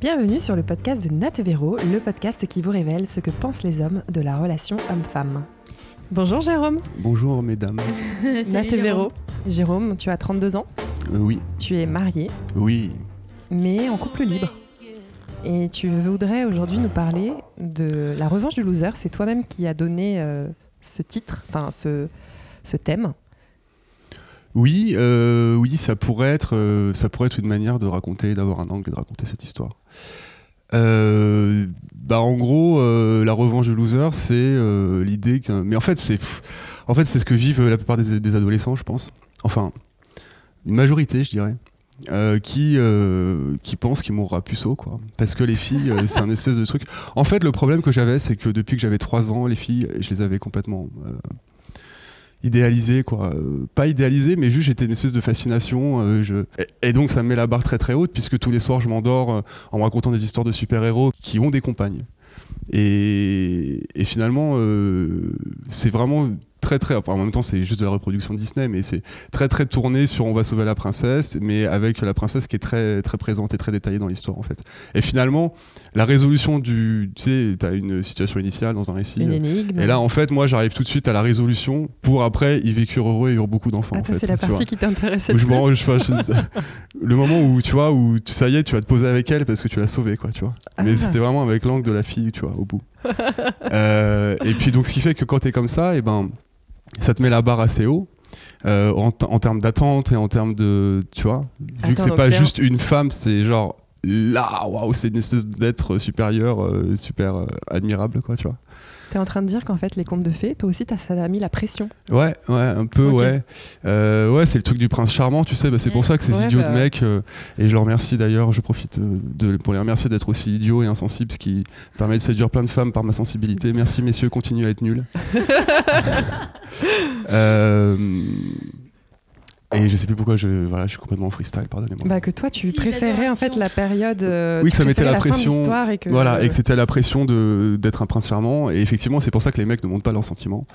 Bienvenue sur le podcast de Nat Véro, le podcast qui vous révèle ce que pensent les hommes de la relation homme-femme. Bonjour Jérôme. Bonjour mesdames. Nat Véro. Jérôme, tu as 32 ans, Euh, oui, tu es marié, oui. mais en couple libre. Et tu voudrais aujourd'hui nous parler de la revanche du loser. C'est toi-même qui as donné euh, ce titre, enfin ce, ce thème. Oui, euh, oui, ça pourrait être, euh, ça pourrait être une manière de raconter, d'avoir un angle et de raconter cette histoire. Euh, bah en gros, la revanche du loser, c'est l'idée mais en fait, c'est, en fait, c'est ce que vivent la plupart des, adolescents, je pense. Enfin, une majorité, je dirais. qui qui pensent qu'ils mourra puceau quoi parce que les filles c'est un espèce de truc en fait le problème que j'avais c'est que depuis que j'avais 3 ans les filles je les avais complètement idéalisé quoi. Euh, pas idéalisé mais juste j'étais une espèce de fascination euh, et, donc ça me met la barre très très haute puisque tous les soirs je m'endors euh, en me racontant des histoires de super héros qui ont des compagnes. Et, et finalement c'est vraiment très très en même temps c'est juste de la reproduction de Disney mais c'est très très tourné sur on va sauver la princesse mais avec la princesse qui est très très présente et très détaillée dans l'histoire en fait. Et finalement la résolution du tu sais t'as une situation initiale dans un récit Une euh, énigme. et là, en fait, moi, j'arrive tout de suite à la résolution pour après y vécure heureux et avoir beaucoup d'enfants. ah, en toi, fait, c'est la partie vois. qui t'intéressait Où le je plus. m'en- je- enfin, je- le moment où tu vois où tu, ça y est, tu vas te poser avec elle parce que tu l'as sauvée, quoi, tu vois. Mais Ah. c'était vraiment avec l'angle de la fille, tu vois, au bout. Euh, et puis donc, ce qui fait que quand t'es comme ça, et ben, ça te met la barre assez haut. euh, en, en termes d'attente et en termes de tu vois vu Attends, que c'est pas juste une femme c'est genre là waouh c'est une espèce d'être supérieur euh, super euh, admirable quoi tu vois T'es en train de dire qu'en fait, les contes de fées, toi aussi, t'as- ça t'a mis la pression. Ouais, ouais, un peu, ouais. Euh, ouais, c'est le truc du prince charmant, tu sais. Bah, c'est pour ça que ces Ouais, idiots bah de mecs, euh, et je leur remercie d'ailleurs, je profite de, pour les remercier d'être aussi idiots et insensibles, ce qui permet de séduire plein de femmes par ma sensibilité. Merci messieurs, continuez à être nuls. Euh, et je sais plus pourquoi je, voilà, je suis complètement en freestyle, pardonnez-moi. Bah, que toi, tu Si, préférais en fait la période. euh, Oui, que ça mettait la fin de pression. l'histoire et que. Voilà, et que c'était la pression de d'être un prince charmant. Et effectivement, c'est pour ça que les mecs ne montrent pas leurs sentiments,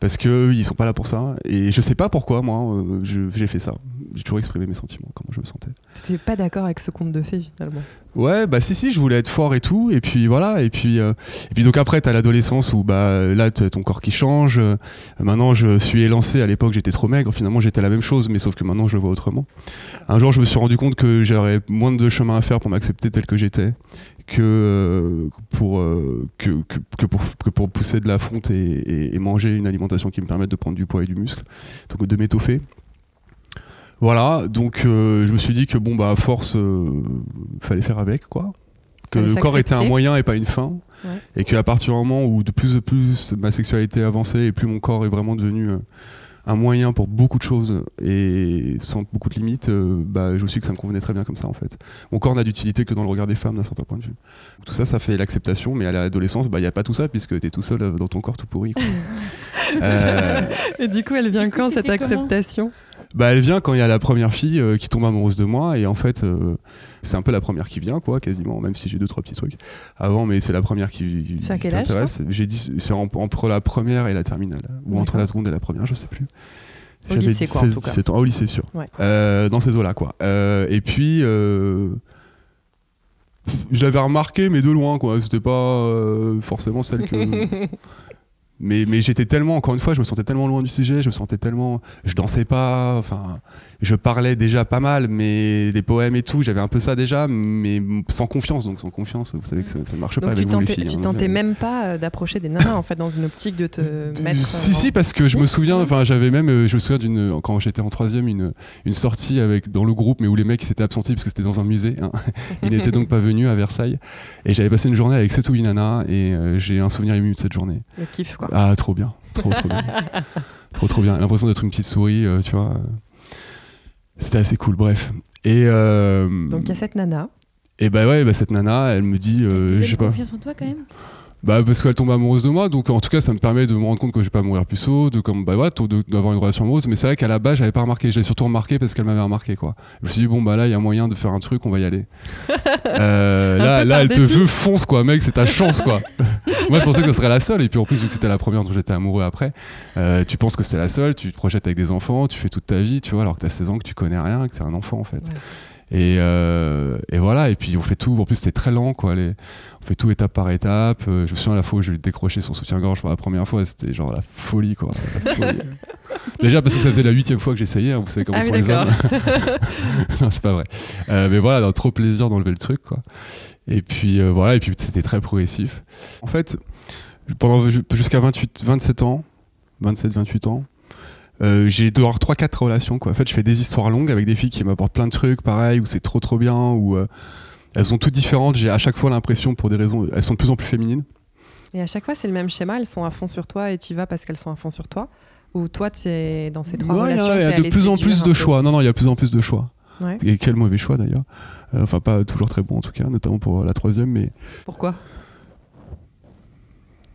parce que ils sont pas là pour ça. Et je sais pas pourquoi, moi, euh, je- j'ai fait ça. J'ai toujours exprimé mes sentiments, comment je me sentais. T'étais pas d'accord avec ce conte de fées finalement. Ouais, bah si si, je voulais être fort et tout, et puis voilà, et puis euh, et puis donc après t'as l'adolescence où bah là t'as ton corps qui change. euh, maintenant je suis élancé. À l'époque j'étais trop maigre. Finalement j'étais la même chose, mais sauf que maintenant je le vois autrement. Un jour je me suis rendu compte que j'aurais moins de chemin à faire pour m'accepter tel que j'étais que euh, pour que, que, que pour que pour pousser de la fonte et, et- et manger une alimentation qui me permette de prendre du poids et du muscle, donc de m'étoffer. Voilà, donc euh, je me suis dit que bon bah à force, euh, fallait faire avec quoi. Que Fallait le corps était un s'accepter. moyen et pas une fin, Ouais. et qu'à partir du moment où de plus en plus ma sexualité avançait et plus mon corps est vraiment devenu euh, un moyen pour beaucoup de choses et sans beaucoup de limites, euh, bah, je me suis dit que ça me convenait très bien comme ça en fait. Mon corps n'a d'utilité que dans le regard des femmes d'un certain point de vue. Tout ça, ça fait l'acceptation, mais à l'adolescence, bah, il n'y a pas tout ça puisque tu es tout seul euh, dans ton corps tout pourri. quoi. Euh, Et du coup, elle vient Du coup, quand cette c'était comment? acceptation? Bah, elle vient quand il y a la première fille euh, qui tombe amoureuse de moi et en fait euh, c'est un peu la première qui vient quoi quasiment même si j'ai deux trois petits trucs avant mais c'est la première qui, qui s'intéresse. J'ai dit c'est en- entre la première et la terminale ou entre la seconde et la première je sais plus. Au J'avais lycée, quoi, en 16, tout cas. 17 ans. Ah, au lycée sûr. Ouais. Euh, dans ces eaux là quoi. Et puis je l'avais remarqué mais de loin quoi c'était pas forcément celle que mais, mais j'étais tellement, encore une fois, je me sentais tellement loin du sujet, je me sentais tellement. Je dansais pas, enfin. Je parlais déjà pas mal, mais des poèmes et tout, j'avais un peu ça déjà, mais sans confiance. Donc sans confiance, vous savez que ça, ne marche pas Donc avec vous les filles. tu hein. tentais Euh, même pas euh, d'approcher des nanas en fait dans une optique de te mettre. Si, euh, si, parce que je me souviens, enfin, j'avais même, euh, je me souviens d'une, quand j'étais en troisième, une, une sortie avec, dans le groupe, mais où les mecs s'étaient absentés parce que c'était dans un musée. hein. Ils n'étaient donc pas venus à Versailles. Et j'avais passé une journée avec 7 ou 8 nanas, et euh, j'ai un souvenir ému de cette journée. Le kiff quoi. Ah, trop bien. Trop, trop bien. trop, trop bien. L'impression d'être une petite souris, euh, tu vois. C'était assez cool, bref. Et, euh, Donc il y a cette nana. et bah ouais, bah, cette nana, elle me dit, euh, Tu je donnes sais pas. confiance en toi quand même? Bah parce qu'elle tombe amoureuse de moi, donc en tout cas ça me permet de me rendre compte que je vais pas mourir puceau, de comme bah ouais, d'avoir une relation amoureuse. Mais c'est vrai qu'à la base j'avais pas remarqué, j'ai surtout remarqué parce qu'elle m'avait remarqué quoi. Je me suis dit bon bah là il y a moyen de faire un truc, on va y aller. Euh, là là elle te veut fonce quoi, mec c'est ta chance quoi. moi je pensais que ce serait la seule et puis en plus vu que c'était la première dont j'étais amoureux après, euh, tu penses que c'est la seule, tu te projettes avec des enfants, tu fais toute ta vie, tu vois, alors que t'as 16 ans que tu connais rien, que c'est un enfant en fait. Ouais. Et, euh, et, voilà, et puis on fait tout. En plus, c'était très lent, quoi. Les, on fait tout étape par étape. Euh, je me souviens la fois où je lui ai décroché son soutien-gorge pour la première fois, c'était genre la folie, quoi. Déjà parce que ça faisait la huitième fois que j'essayais, hein, vous savez comment ah sont les hommes. non, c'est pas vrai. Euh, mais voilà, trop plaisir d'enlever le truc, quoi. Et puis voilà, et puis c'était très progressif. En fait, pendant jusqu'à 28, 27 ans, 27-28 ans, euh, j'ai dehors 3-4 relations. Quoi. En fait, je fais des histoires longues avec des filles qui m'apportent plein de trucs, pareil, où c'est trop trop bien, où euh, elles sont toutes différentes. J'ai à chaque fois l'impression, pour des raisons, elles sont de plus en plus féminines. Et à chaque fois, c'est le même schéma. Elles sont à fond sur toi et tu vas parce qu'elles sont à fond sur toi. Ou toi, tu es dans ces trois relations. Il y a, de plus en plus de choix. Non, non, il y a de plus en plus de choix. Et quel mauvais choix d'ailleurs. Euh, enfin, pas toujours très bon en tout cas, notamment pour la troisième. Mais pourquoi?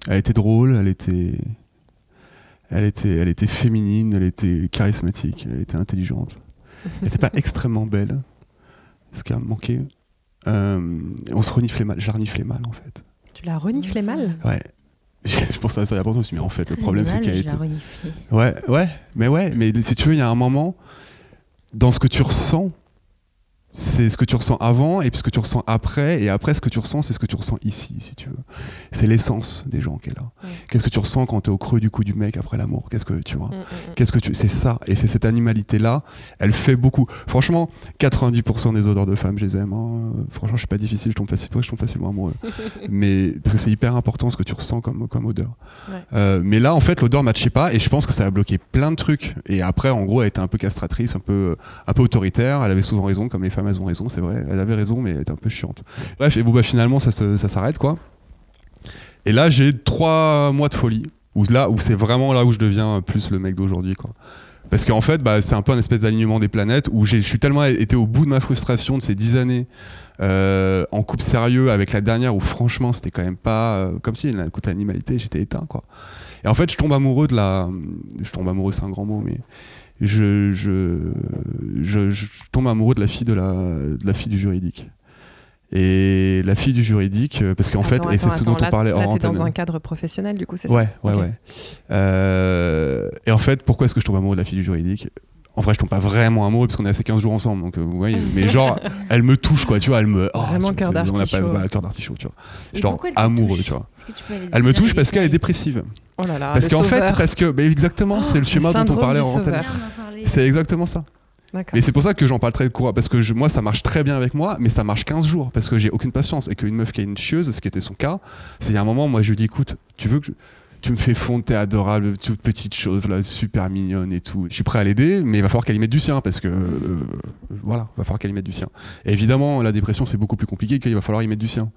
Elle était drôle, elle était elle était, elle était féminine, elle était charismatique, elle était intelligente. Elle n'était pas extrêmement belle, ce qui a manqué. Euh, on se reniflait mal, je la reniflais mal en fait. Tu la reniflais mal? Ouais. je pense à ça a longtemps, mais en fait, le problème c'est qu'elle était. Ouais, ouais, mais ouais, mais si tu veux, il y a un moment, dans ce que tu ressens, c'est ce que tu ressens avant et puis ce que tu ressens après. Et après ce que tu ressens c'est ce que tu ressens ici si tu veux. C'est l'essence des gens qui est là qu'est-ce que tu ressens quand tu es au creux du coup du mec après l'amour? Qu'est-ce que tu vois? Mm, mm, mm. qu'est-ce que tu c'est ça. Et c'est cette animalité là elle fait beaucoup. Franchement 90% des odeurs de femmes je les aime hein. franchement je suis pas difficile je tombe facilement je tombe facilement amoureux? Mais parce que c'est hyper important ce que tu ressens comme comme odeur. Euh, mais là en fait l'odeur matchait pas et je pense que ça a bloqué plein de trucs. Et après en gros elle était un peu castratrice un peu un peu autoritaire. Elle avait souvent raison comme les femmes elles ont raison, c'est vrai. Elles avaient raison, mais elle était un peu chiante. Bref, et bon, bah, finalement, ça, ça s'arrête, quoi. Et là, j'ai trois mois de folie, où, où c'est vraiment là où je deviens plus le mec d'aujourd'hui, quoi. Parce qu'en fait, bah, c'est un peu un espèce d'alignement des planètes où je suis tellement été au bout de ma frustration de ces dix années euh, en couple sérieux avec la dernière où franchement c'était quand même pas euh, comme si la côté animalité j'étais éteint quoi. Et en fait, je tombe amoureux de la, je tombe amoureux c'est un grand mot mais je, je, je, tombe amoureux de la fille de la, de la fille du juridique. Et la fille du juridique, euh, parce qu'en fait, et c'est ce dont on parlait là, dans un cadre professionnel, du coup, c'est ouais, ça Ouais, ouais, euh, et en fait, pourquoi est-ce que je tombe amoureux de la fille du juridique? En vrai, je tombe pas vraiment amoureux parce qu'on est assez 15 jours ensemble. Donc, euh, vous voyez, mais genre, elle me touche, quoi, tu vois, elle me. Oh, vraiment cœur d'artichaut. Voilà, cœur d'artichaut, tu vois. Genre, amoureux, tu vois. elle me touche parce qu'elle est dépressive. Oh là là, parce qu'en fait, parce que, exactement, c'est le schéma dont on parlait en antenne. C'est exactement ça. Mais c'est pour ça que j'en parle très court, parce que moi, ça marche très bien avec moi, mais ça marche 15 jours, parce que j'ai aucune patience. Et qu'une meuf qui a une chieuse, ce qui était son cas, c'est il y a un moment, moi, je lui dis, écoute, tu veux que tu me fais fondre, t'es adorable, toute petite chose là, super mignonne et tout. Je suis prêt à l'aider, mais il va falloir qu'elle y mette du sien parce que euh, voilà, il va falloir qu'elle y mette du sien. évidemment, la dépression c'est beaucoup plus compliqué qu'il va falloir y mettre du sien.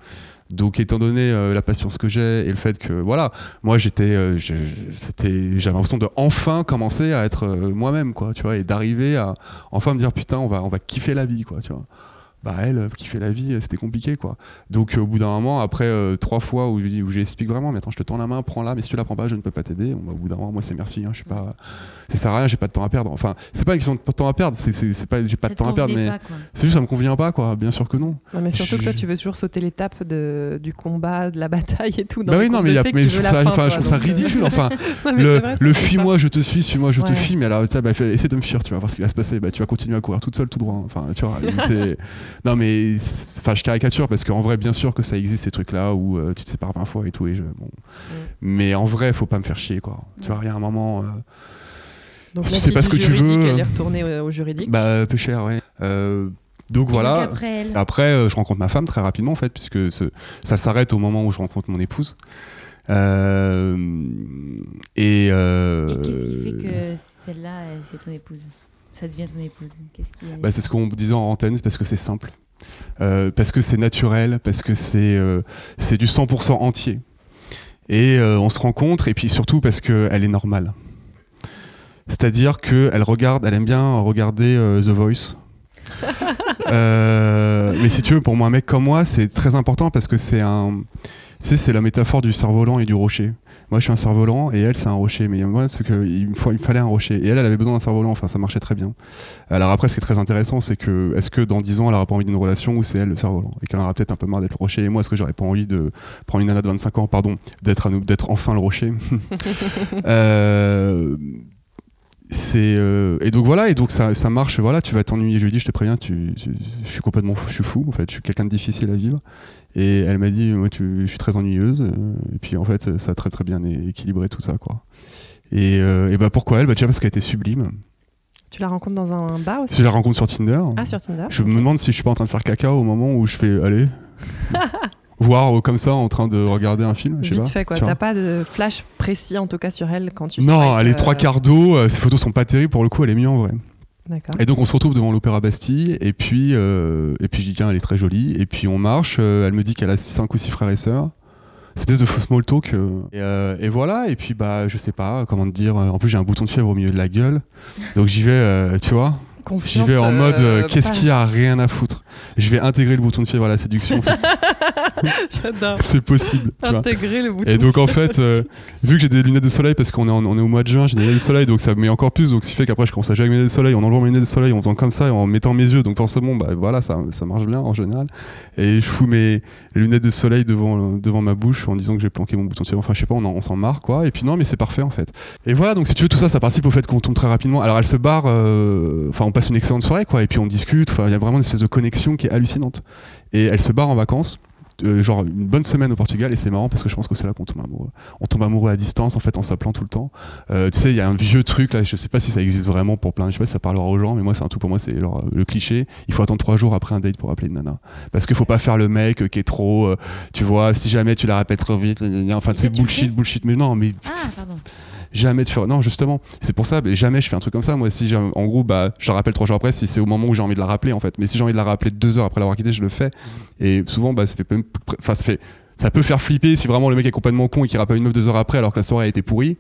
Donc, étant donné euh, la patience que j'ai et le fait que voilà, moi j'étais, euh, j'avais l'impression de enfin commencer à être moi-même, quoi, tu vois, et d'arriver à enfin me dire putain, on va, on va kiffer la vie, quoi, tu vois bah elle euh, qui fait la vie c'était compliqué quoi. Donc au bout d'un moment après euh, trois fois où, où j'explique vraiment mais attends je te tends la main prends la mais si tu la prends pas je ne peux pas t'aider. Bah, au bout d'un moment moi c'est merci hein, je suis pas ça sert à rien j'ai pas de temps à perdre enfin c'est pas une question de temps à perdre c'est pas j'ai pas de temps à perdre mais c'est juste ça me convient pas quoi bien sûr que non, mais surtout que toi tu veux toujours sauter l'étape du combat de la bataille et tout dans bah oui non mais, je, trouve ça, ridicule enfin le, fuis-moi je te suis suis-moi je te fuis mais alors ça bah, essaie de me fuir tu vas voir ce qui va se passer bah, tu vas continuer à courir toute seule tout droit enfin tu vois c'est non, mais enfin, je caricature parce qu'en vrai, bien sûr que ça existe ces trucs-là où euh, tu te sépares 20 fois et tout. Et bon. Mm. Mais en vrai, faut pas me faire chier, quoi. Tu vois, il y a un moment. Euh, donc, c'est pas ce que tu veux. Elle est retournée au juridique. Bah, peu cher, ouais. Euh, donc voilà. Après, je rencontre ma femme très rapidement en fait, puisque ça s'arrête au moment où je rencontre mon épouse. et, et qu'est-ce qui fait que celle-là, c'est ton épouse? Ça devient ton épouse bah, C'est ce qu'on disait en antenne, parce que c'est simple, euh, parce que c'est naturel, parce que c'est euh, c'est du 100% entier. Et euh, on se rencontre, et puis surtout parce qu'elle est normale. C'est-à-dire qu'elle regarde, elle aime bien regarder The Voice. mais si tu veux, pour moi, un mec comme moi, c'est très important parce que c'est un, c'est la métaphore du cerf-volant et du rocher. Moi, je suis un cerf-volant et elle, c'est un rocher. Mais moi, que il, faut, il fallait un rocher. Et elle, elle avait besoin d'un cerf-volant. Enfin, ça marchait très bien. Alors après, ce qui est très intéressant, c'est que est-ce que dans 10 ans, elle aura pas envie d'une relation où c'est elle le cerf-volant? Et qu'elle aura peut-être un peu marre d'être le rocher. Et moi, est-ce que j'aurais pas envie de prendre une nana de 25 ans, pardon, d'être d'être enfin le rocher? euh, c'est euh, et donc voilà et donc ça, ça marche voilà tu vas t'ennuyer je lui ai dit je te préviens tu, tu- je suis complètement fou, je suis fou en fait je suis quelqu'un de difficile à vivre. Et elle m'a dit moi tu, je suis très ennuyeuse euh, et puis en fait ça a très très bien équilibré tout ça quoi. Et, euh, et bah pourquoi elle? Bah déjà parce qu'elle était sublime. Tu la rencontres dans un bar aussi? Je la rencontre sur Tinder. Ah, sur Tinder. Je me demande si je suis pas en train de faire caca au moment où je fais aller voir euh, comme ça en train de regarder un film je sais Vite pas fait, quoi. T'as pas de flash précis, en tout cas, sur elle quand tu non elle est euh, trois quarts d'eau euh, ses photos sont pas terribles pour le coup elle est mieux en vrai. D'accord. Et donc on se retrouve devant l'Opéra Bastille et puis euh, et puis je dis tiens elle est très jolie et puis on marche euh, elle me dit qu'elle a 5 ou 6 frères et sœurs. C'est une espèce de faux small talk euh, et, euh, et voilà et puis bah je sais pas comment te dire euh, en plus j'ai un bouton de fièvre au milieu de la gueule donc j'y vais euh, tu vois j'y vais en mode euh, euh, qu'est-ce qu'il y a rien à foutre je vais intégrer le bouton de fièvre à la séduction c'est- J'adore. c'est possible tu vois Intégrer le bouton. et donc en fait, euh, vu que j'ai des lunettes de soleil parce qu'on est, en- on est au mois de juin, j'ai des lunettes de soleil donc ça me met encore plus. Donc ce qui fait qu'après je commence à jouer avec mes lunettes de soleil en enlevant mes lunettes de soleil, en faisant comme ça et en mettant mes yeux. Donc forcément, bah voilà, ça, ça marche bien en général. Et je fous mes lunettes de soleil devant, devant ma bouche en disant que j'ai planqué mon bouton de fièvre. Enfin je sais pas, on, en- on s'en marre quoi. Et puis non, mais c'est parfait en fait. Et voilà, donc si tu veux, tout ça, ça participe au fait qu'on tombe très rapidement. Alors elle se barre, euh, enfin on passe une excellente soirée quoi. Et puis on discute. Il y a vraiment une espèce de connexion qui est hallucinante. Et elle se barre en vacances. euh, genre une bonne semaine au Portugal et c'est marrant parce que je pense que c'est là qu'on tombe amoureux on tombe amoureux à distance en fait en s'appelant tout le temps Euh, tu sais il y a un vieux truc là je sais pas si ça existe vraiment pour plein je sais pas si ça parlera aux gens mais moi c'est un truc pour moi c'est genre euh, le cliché il faut attendre trois jours après un date pour appeler une nana parce qu'il faut pas faire le mec qui est trop euh, tu vois si jamais tu la répètes trop vite enfin c'est bullshit bullshit mais non mais Ah, pardon. Jamais de faire non justement c'est pour ça mais jamais je fais un truc comme ça moi si en gros bah je la rappelle trois jours après si c'est au moment où j'ai envie de la rappeler en fait. Mais si j'ai envie de la rappeler deux heures après l'avoir quitté je le fais. Et souvent bah ça fait enfin ça fait ça peut faire flipper si vraiment le mec est complètement con et qu'il rappelle une meuf deux heures après alors que la soirée a été pourrie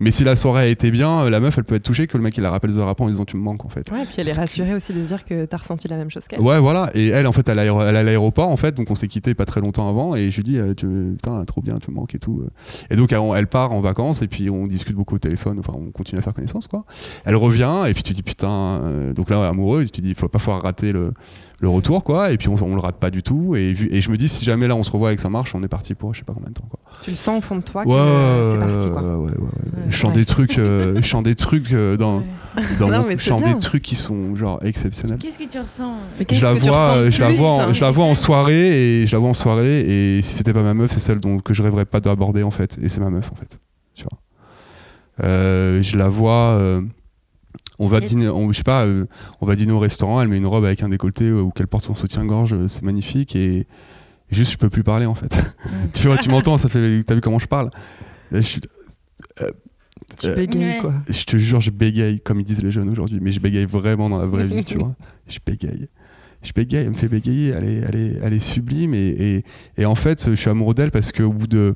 mais si la soirée a été bien euh, la meuf elle peut être touchée que le mec il la rappelle deux heures après en disant tu me manques en fait Ouais, puis elle est rassurée aussi de se dire que t'as ressenti la même chose qu'elle. Ouais, voilà. Et elle, en fait, elle, est à l'aéroport, en fait, donc on s'est quitté pas très longtemps avant. Et je lui dis, euh, tu, putain, trop bien, tu me manques et tout. euh. Et donc, elle, part en vacances, et puis on discute beaucoup au téléphone. Enfin, on continue à faire connaissance, quoi. Elle revient, et puis tu dis, putain, donc là, amoureux, et tu dis, faut pas falloir rater le, le retour, quoi. Et puis on, on le rate pas du tout. Et, vu- et je me dis, si jamais là, on se revoit et que ça marche, on est parti pour je sais pas combien de temps, quoi. Tu le sens au fond de toi que Ouais, c'est parti, quoi. ouais, ouais, ouais, ouais. Ouais. Je chante Ouais. des trucs, euh, je chante des trucs euh, dans, Ouais. dans Non, mon- mais je chante bien. des trucs qui sont genre exceptionnels Qu'est-ce que tu ressens? Qu'est-ce je la vois euh, je la vois en, hein je la vois en soirée et je la vois en soirée et si c'était pas ma meuf c'est celle dont que je rêverais pas d'aborder en fait et c'est ma meuf en fait tu vois Euh, je la vois euh, on va dîner on, je sais pas euh, on va dîner au restaurant elle met une robe avec un décolleté euh, ou qu'elle porte son soutien-gorge euh, c'est magnifique et juste je peux plus parler en fait tu vois tu m'entends ça fait t'as vu comment je parle? Là, je suis- Tu Euh, bégayes, Ouais. quoi. je te jure, je bégaye, comme ils disent les jeunes aujourd'hui, mais je bégaye vraiment dans la vraie vie, tu vois. Je bégaye. Je bégaye, elle me fait bégayer, elle est, elle est, elle est sublime. Et, et, et en fait, je suis amoureux d'elle parce qu'au bout de.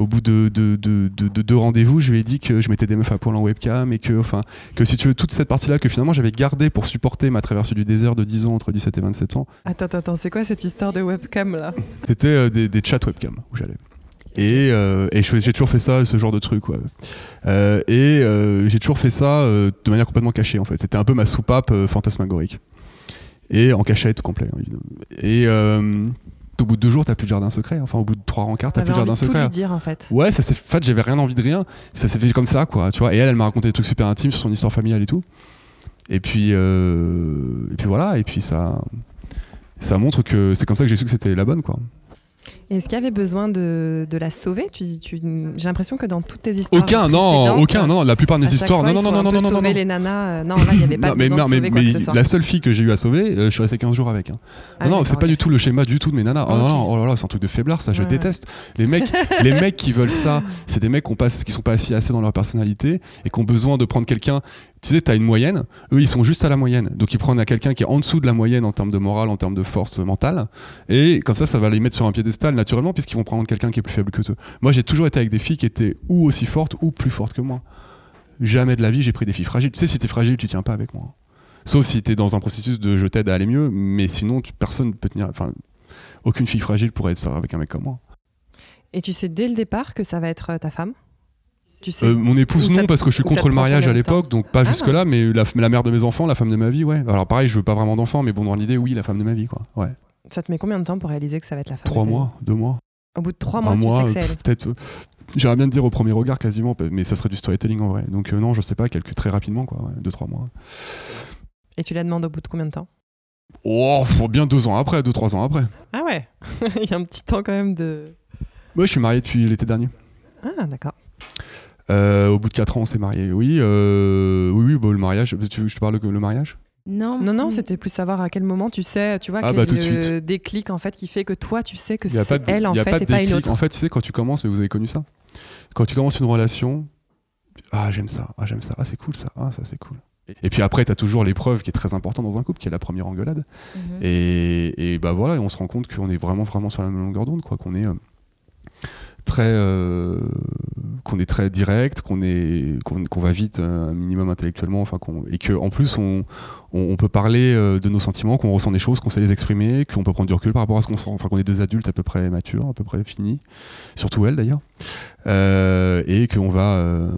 Au bout de, de, de, de- de deux rendez-vous, je lui ai dit que je mettais des meufs à poil en webcam et que, enfin, que si tu veux, toute cette partie-là que finalement j'avais gardée pour supporter ma traversée du désert de 10 ans, entre 17 et 27 ans, Attends, attends, attends, c'est quoi cette histoire de webcam là? C'était euh, des, des chats webcam où j'allais. Et, euh, et j'ai toujours fait ça, ce genre de truc. Ouais. Euh, et euh, j'ai toujours fait ça de manière complètement cachée en fait. C'était un peu ma soupape fantasmagorique. Et en cachette complet, hein, évidemment. Et au bout de deux jours, t'as plus de jardin secret. Enfin, au bout de trois rencarts, t'as plus de envie jardin tout secret. lui dire en fait. Ouais, ça s'est en fait, j'avais rien envie de rien. Ça s'est fait comme ça, quoi. Tu vois. Et elle, elle m'a raconté des trucs super intimes sur son histoire familiale et tout. Et puis, euh, et puis voilà. Et puis ça, ça montre que c'est comme ça que j'ai su que c'était la bonne, quoi. Est-ce qu'il y avait besoin de, de la sauver tu, tu- J'ai l'impression que dans toutes tes histoires. Aucun, non, aucun, non. La plupart de à mes chaque histoires, fois, non, non, non, non, non, non, non. les nanas. euh, Non, là, il n'y avait pas Non, de mais, besoin non, de mais, sauver mais soit. la seule fille que j'ai eu à sauver, euh, je suis resté 15 jours avec. hein. Ah non, non, c'est pas du tout le schéma du tout de mes nanas. Oh, Ok. non, non, oh là là, c'est un truc de faiblard, ça, je ouais. déteste. Les mecs, les mecs qui veulent ça, c'est des mecs qui, ont pas, qui sont pas assis assez dans leur personnalité et qui ont besoin de prendre quelqu'un. Tu sais, t'as une moyenne, eux ils sont juste à la moyenne. Donc ils prennent à quelqu'un qui est en dessous de la moyenne en termes de morale, en termes de force mentale. Et comme ça, ça va les mettre sur un piédestal naturellement, puisqu'ils vont prendre quelqu'un qui est plus faible que eux. Moi, j'ai toujours été avec des filles qui étaient ou aussi fortes ou plus fortes que moi. Jamais de la vie, j'ai pris des filles fragiles. Tu sais, si t'es fragile, tu tiens pas avec moi. Sauf si t'es dans un processus de je t'aide à aller mieux, mais sinon, tu- personne ne peut tenir. Enfin, aucune fille fragile pourrait être avec un mec comme moi. Et tu sais dès le départ que ça va être euh, ta femme? Tu sais Euh, mon épouse, non, parce que je suis contre le mariage à l'époque, donc pas Ah. jusque-là, mais la, mais la mère de mes enfants, la femme de ma vie, ouais. Alors pareil, je veux pas vraiment d'enfants, mais bon, dans l'idée, oui, la femme de ma vie, quoi. Ouais. Ça te met combien de temps pour réaliser que ça va être la femme Trois de ta vie mois, deux mois, Au bout de trois mois, un tu mois, sais que c'est euh, elle. peut-être. euh, J'aimerais bien te dire au premier regard quasiment, mais ça serait du storytelling en vrai. Donc non, je sais pas, calcule très rapidement, quoi, deux trois mois. Et tu la demandes au bout de combien de temps Oh, bien deux ans après, deux trois ans après. Ah ouais, il y a un petit temps quand même de. Moi, je suis marié depuis l'été dernier. Ah d'accord. Euh, au bout de 4 ans, on s'est marié. Oui, euh, oui, oui bon, le mariage. Tu veux que je te parle de le mariage? Non, non, non, c'était plus savoir à quel moment tu sais, tu vois, ah, quel bah, tout de le suite. déclic en fait qui fait que toi tu sais que c'est elle en y a fait pas de et pas une déclic. autre. En fait, tu sais, quand tu commences, mais vous avez connu ça. Quand tu commences une relation, ah, j'aime ça, ah, j'aime ça, ah, c'est cool ça, ah, ça, c'est cool. Et puis après, tu as toujours l'épreuve qui est très importante dans un couple, qui est la première engueulade. Mhm. Et, et bah voilà, et on se rend compte qu'on est vraiment, vraiment sur la même longueur d'onde, quoi, qu'on est euh, très, euh, qu'on est très direct, qu'on est, qu'on va vite, euh, un minimum intellectuellement, enfin, qu'on, et que en plus on, on, peut parler euh, de nos sentiments, qu'on ressent des choses, qu'on sait les exprimer, qu'on peut prendre du recul par rapport à ce qu'on sent, enfin, qu'on est deux adultes à peu près matures, à peu près finis, surtout elle d'ailleurs, et va,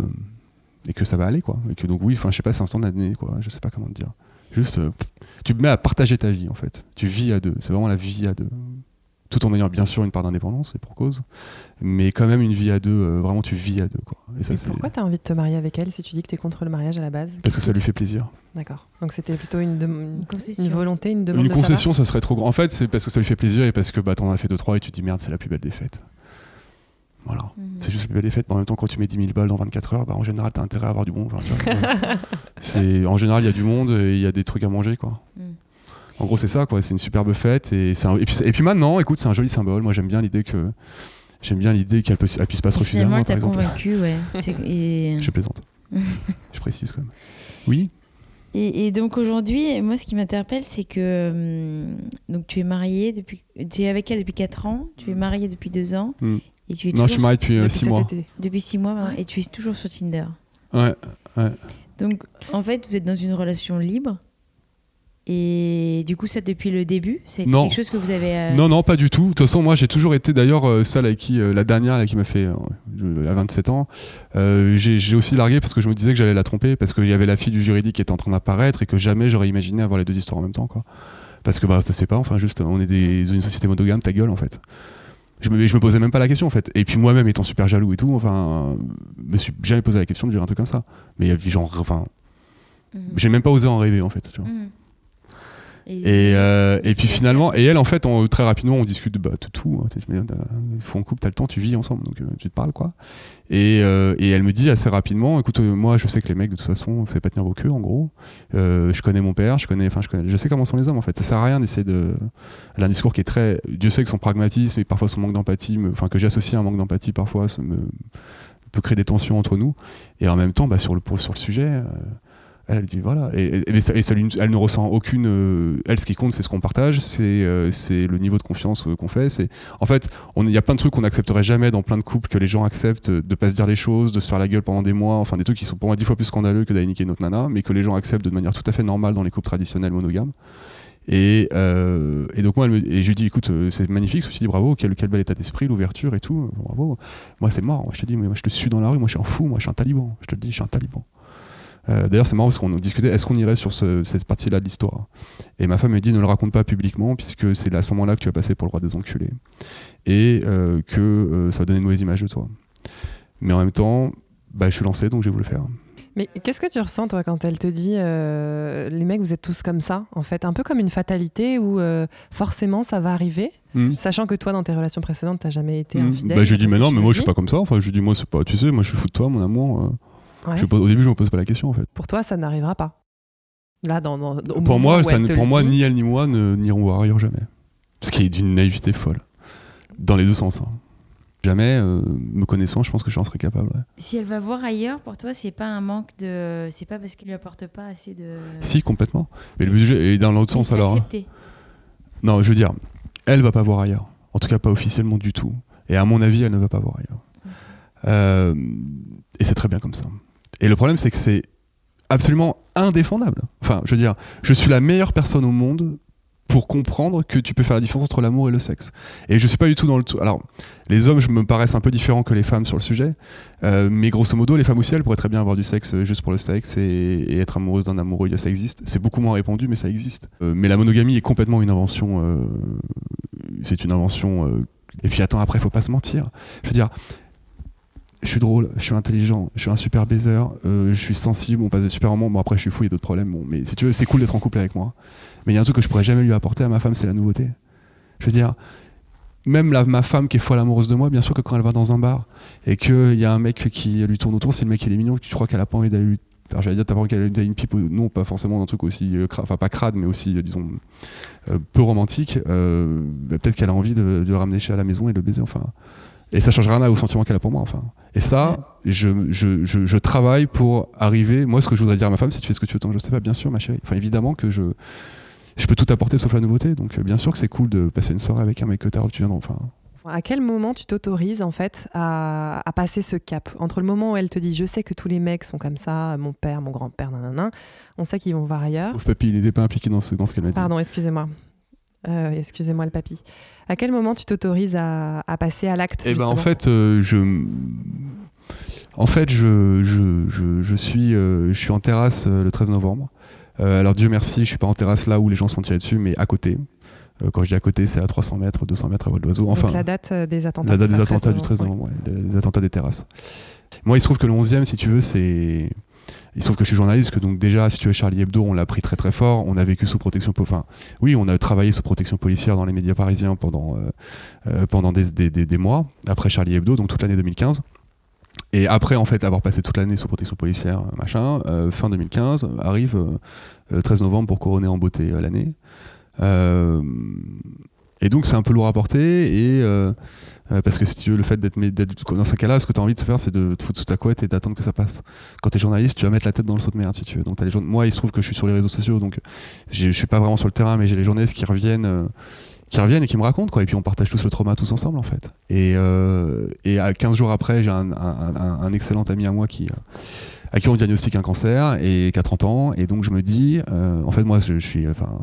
et que ça va aller, quoi, et que donc oui, enfin, je sais pas, c'est instantané, quoi, je sais pas comment te dire. Juste, tu te mets à partager ta vie en fait. Tu vis à deux. C'est vraiment la vie à deux. Tout en ayant bien sûr une part d'indépendance, et pour cause. Mais quand même une vie à deux, euh, vraiment tu vis à deux. Quoi. Et ça, Et c'est. pourquoi tu as envie de te marier avec elle si tu dis que tu es contre le mariage à la base? Parce que ça lui fait plaisir. D'accord. Donc c'était plutôt une, volonté, une demande Une de concession, ça serait trop grand. En fait, c'est parce que ça lui fait plaisir et parce que bah, t'en as fait deux, trois et tu te dis merde, c'est la plus belle des fêtes. Voilà. Mhm. C'est juste la plus belle des fêtes, mais en même temps, quand tu mets 10 000 balles dans 24 heures, bah, en général, t'as intérêt à avoir du bon. Enfin, en général, il y a du monde et il y a des trucs à manger. quoi. Mhm. En gros, c'est ça, quoi. C'est une superbe fête. Et, c'est un- et, puis, et puis maintenant, écoute, c'est un joli symbole. Moi, j'aime bien l'idée que. J'aime bien l'idée qu'elle elle puisse pas se refuser à moi, par exemple. convaincu, ouais. Et... Je plaisante. je précise quand même. Oui Et, et donc aujourd'hui, moi, ce qui m'interpelle, c'est que hum, donc tu es marié depuis, tu es avec elle depuis 4 ans, tu es marié depuis 2 ans, Mm. et tu es Non, je suis toujours marié depuis depuis 6 cet mois. été. depuis 6 mois et tu es toujours sur Tinder. Ouais. Donc en fait, vous êtes dans une relation libre. Et du coup, ça depuis le début, Non. quelque chose que vous avez. euh, Non, non, pas du tout. De toute façon, moi, j'ai toujours été, d'ailleurs, euh, celle avec qui, euh, la dernière, là, qui m'a fait, je- à 27 ans, j'ai aussi largué parce que je me disais que j'allais la tromper, parce qu'il y avait la fille du juridique qui était en train d'apparaître et que jamais j'aurais imaginé avoir les deux histoires en même temps, quoi. Parce que bah, ça se fait pas, enfin, juste, on est des, une société monogame, ta gueule, en fait. Je me, je me posais même pas la question, en fait. Et puis moi-même, étant super jaloux et tout, enfin, me suis jamais posé la question de dire un truc comme ça. Mais genre, enfin, mhm. j'ai même pas osé en rêver, en fait, tu vois. Mhm. Et, euh, et puis finalement, et elle en fait, très rapidement, on discute de bah, de tout. hein. Mets, t'as- Il faut en couple, t'as le temps, tu vis ensemble, donc euh, tu te parles quoi. Et, euh, et elle me dit assez rapidement, écoute, moi je sais que les mecs de toute façon, vous savez pas tenir vos queues en gros. Je connais mon père, je connais, enfin je connais, je sais comment sont les hommes en fait. Ça sert à rien d'essayer de. Elle a un discours qui est très, Dieu sait que son pragmatisme et parfois son manque d'empathie, enfin que j'associe à un manque d'empathie parfois, ça peut créer des tensions entre nous. Et en même temps, bah, sur le sujet. Elle dit voilà, et, elle ne ressent aucune. euh, elle, ce qui compte, c'est ce qu'on partage, c'est euh, le niveau de confiance euh, qu'on fait. C'est en fait, il y a plein de trucs qu'on n'accepterait jamais dans plein de couples que les gens acceptent, euh, de pas se dire les choses, de se faire la gueule pendant des mois, enfin des trucs qui sont pour moi dix fois plus scandaleux que d'aller notre nana, mais que les gens acceptent de manière tout à fait normale dans les couples traditionnels monogames. Et, donc moi, et je lui dis, écoute, c'est magnifique, suis dit, bravo, quel, bel état d'esprit, l'ouverture et tout, bravo. Moi, c'est mort, moi, je te dis, mais moi, je te suis dans la rue, moi, je suis un fou, moi, je suis un taliban, je te le dis, je suis un taliban. Euh, D'ailleurs, c'est marrant parce qu'on discutait, est-ce qu'on irait sur ce- cette partie-là de l'histoire? Et ma femme me dit, ne le raconte pas publiquement, puisque c'est à ce moment-là que tu vas passer pour le roi des enculés. Et euh, que euh, ça va donner une mauvaise image de toi. Mais en même temps, bah, je suis lancé, donc j'ai voulu le faire. Mais qu'est-ce que tu ressens, toi, quand elle te dit les mecs, vous êtes tous comme ça, en fait? Un peu comme une fatalité où forcément ça va arriver, Hmm. sachant que toi, dans tes relations précédentes, t'as jamais été Hmm. infidèle. Bah, je lui dis, mais non, mais moi, je suis pas comme ça. Enfin, je lui dis, moi, c'est pas, tu sais, moi, je suis fou de toi, mon amour. Ouais. Je pose- au début, je me pose pas la question, en fait. Pour toi, ça n'arrivera pas. Là, dans, dans- au Pour moi, ça pour dit, ni elle ni moi ne n'iront voir ailleurs jamais. Ce qui est d'une naïveté folle. Dans les deux sens. hein. Jamais, euh, me connaissant, je pense que j'en serais capable. ouais. Si elle va voir ailleurs, pour toi, c'est pas un manque de. C'est pas parce qu'elle lui apporte pas assez de. Si, complètement. Mais le budget est dans l'autre sens alors. hein. Non, je veux dire, elle va pas voir ailleurs. En tout cas, pas officiellement du tout. Et à mon avis, elle ne va pas voir ailleurs. Euh, et c'est très bien comme ça. Et le problème, c'est que c'est absolument indéfendable. Enfin, je veux dire, je suis la meilleure personne au monde pour comprendre que tu peux faire la différence entre l'amour et le sexe. Et je suis pas du tout dans le tout. Alors, les hommes, je me paraissent un peu différents que les femmes sur le sujet, Euh, mais grosso modo, les femmes aussi, elles pourraient très bien avoir du sexe euh, juste pour le sexe et, être amoureuses d'un amoureux. Ça existe. C'est beaucoup moins répandu, mais ça existe. Euh, mais la monogamie est complètement une invention. c'est une invention. et puis attends, après, faut pas se mentir. Je veux dire, je suis drôle, je suis intelligent, je suis un super baiser, euh, je suis sensible, on passe de super moments. Bon, après, je suis fou, il y a d'autres problèmes. Bon, mais si tu veux, c'est cool d'être en couple avec moi. Mais il y a un truc que je pourrais jamais lui apporter à ma femme, c'est la nouveauté. Je veux dire, même ma femme qui est folle amoureuse de moi, bien sûr que quand elle va dans un bar et qu'il y a un mec qui lui tourne autour, c'est le mec qui est mignon, tu crois qu'elle a pas envie d'aller lui. Alors j'allais dire, t'as pas envie qu'elle ait une pipe, non, pas forcément un truc aussi, euh, enfin pas crade, mais aussi, euh, disons, peu romantique. bah, Peut-être qu'elle a envie de, de le ramener chez à la maison et de le baiser, enfin. Et ça change rien au sentiment qu'elle a pour moi, enfin. Et ça, je, je, je, je travaille pour arriver. Moi, ce que je voudrais dire à ma femme, c'est tu fais ce que tu veux tant que je sais pas, bien sûr, ma chérie. Enfin, évidemment que je, je peux tout apporter sauf la nouveauté. Donc, bien sûr que c'est cool de passer une soirée avec un mec que t'as tu viens d'en- Enfin, À quel moment tu t'autorises en fait à, à passer ce cap? Entre le moment où elle te dit je sais que tous les mecs sont comme ça, mon père, mon grand-père, nanana, on sait qu'ils vont voir ailleurs. pauvre papy, il n'était pas impliqué dans ce, dans ce qu'elle m'a dit. Pardon, excusez-moi. Euh, excusez-moi le papy. À quel moment tu t'autorises à, à passer à l'acte Eh ben en fait, euh, je, en fait, je, je, je, je suis, euh, je suis en terrasse le 13 novembre. Alors Dieu merci, je suis pas en terrasse là où les gens se font tirer dessus, mais à côté. Quand je dis à côté, c'est à 300 mètres, 200 mètres à vol d'oiseau. Donc Enfin, la date des attentats. la date des attentats du 13 novembre, ouais, les attentats des terrasses. Moi, il se trouve que le 11e, si tu veux, c'est. Il se trouve que je suis journaliste, que donc déjà, si tu veux, Charlie Hebdo, on l'a pris très très fort. On a vécu sous protection. Enfin, oui, on a travaillé sous protection policière dans les médias parisiens pendant, euh, euh, pendant des, des, des- mois, après Charlie Hebdo, donc toute l'année 2015. Et après, en fait, avoir passé toute l'année sous protection policière, euh, machin, fin 2015, arrive le 13 novembre pour couronner en beauté l'année. Et donc, c'est un peu lourd à porter. Et. Euh, parce que si tu veux, le fait d'être dans ce cas-là, ce que tu as envie de faire, c'est de te foutre sous ta couette et d'attendre que ça passe. Quand tu es journaliste, tu vas mettre la tête dans le saut de merde, si tu veux. Donc, t'as les Moi, il se trouve que je suis sur les réseaux sociaux, donc je je suis pas vraiment sur le terrain, mais j'ai les journalistes qui reviennent, euh, qui reviennent et qui me racontent, quoi. Et puis, on partage tous le trauma tous ensemble, en fait. Et, euh, et à 15 jours après, j'ai un, excellent ami à moi qui. à qui on diagnostique un cancer et qui a 30 ans. Et donc, je me dis, en fait, moi, je, je suis. Enfin,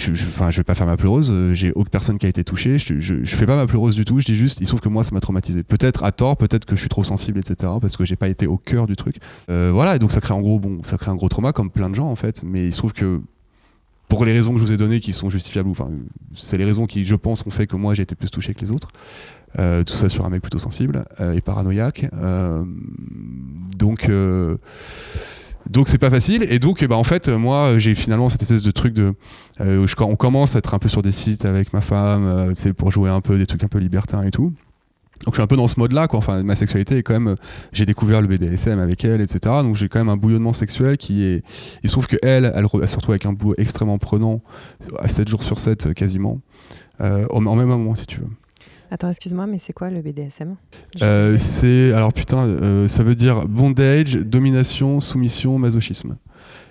je, je, je vais pas faire ma pleureuse, euh, j'ai aucune personne qui a été touchée, je, je, fais pas ma pleureuse du tout, je dis juste, il se trouve que moi ça m'a traumatisé. Peut-être à tort, peut-être que je suis trop sensible, etc. Parce que j'ai pas été au cœur du truc. Euh, voilà, et donc ça crée en gros, bon, ça crée un gros trauma comme plein de gens en fait, mais il se trouve que pour les raisons que je vous ai données qui sont justifiables, enfin, c'est les raisons qui, je pense, ont fait que moi j'ai été plus touché que les autres. Euh, tout ça sur un mec plutôt sensible et paranoïaque. Donc. Euh, donc c'est pas facile. Et donc ben, en fait moi j'ai finalement cette espèce de truc de euh, on commence à être un peu sur des sites avec ma femme euh, c'est pour jouer un peu des trucs un peu libertins et tout. Donc je suis un peu dans ce mode là quoi. Enfin ma sexualité est quand même euh, j'ai découvert le BDSM avec elle etc donc j'ai quand même un bouillonnement sexuel qui est il se trouve que elle elle, elle se retrouve avec un boulot extrêmement prenant à 7 jours sur 7 euh, quasiment euh, en, en même moment si tu veux Attends, excuse-moi, mais c'est quoi le BDSM euh, c'est alors putain, euh, ça veut dire bondage, domination, soumission, masochisme.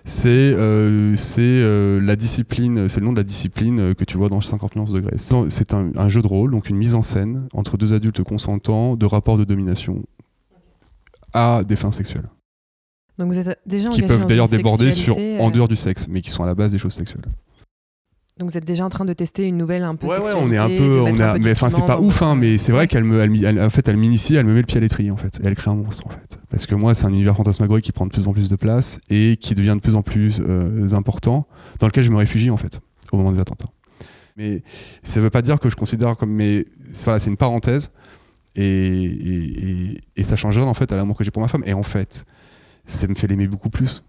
C'est euh, c'est la discipline, c'est le nom de la discipline que tu vois dans 50 nuances degrés. C'est c'est un, un jeu de rôle, donc une mise en scène entre deux adultes consentants de rapports de domination à des fins sexuelles, Donc vous êtes déjà qui peuvent d'ailleurs déborder sur en dehors du sexe, mais qui sont à la base des choses sexuelles. Donc vous êtes déjà en train de tester une nouvelle un peu. Ouais, ouais, on est un peu, on un peu mais enfin c'est pas ouf, hein, mais c'est vrai qu'elle me, elle, m'y- elle- en fait, elle m'initie, elle me met le pied à l'étrier en fait, et elle crée un monstre en fait, parce que moi c'est un univers fantasmagorique qui prend de plus en plus de place et qui devient de plus en plus euh, important, dans lequel je me réfugie en fait au moment des attentats. Mais ça veut pas dire que je considère comme, mais voilà, c'est une parenthèse et, et, et- et ça change rien en fait à l'amour que j'ai pour ma femme. Et en fait, ça me fait l'aimer beaucoup plus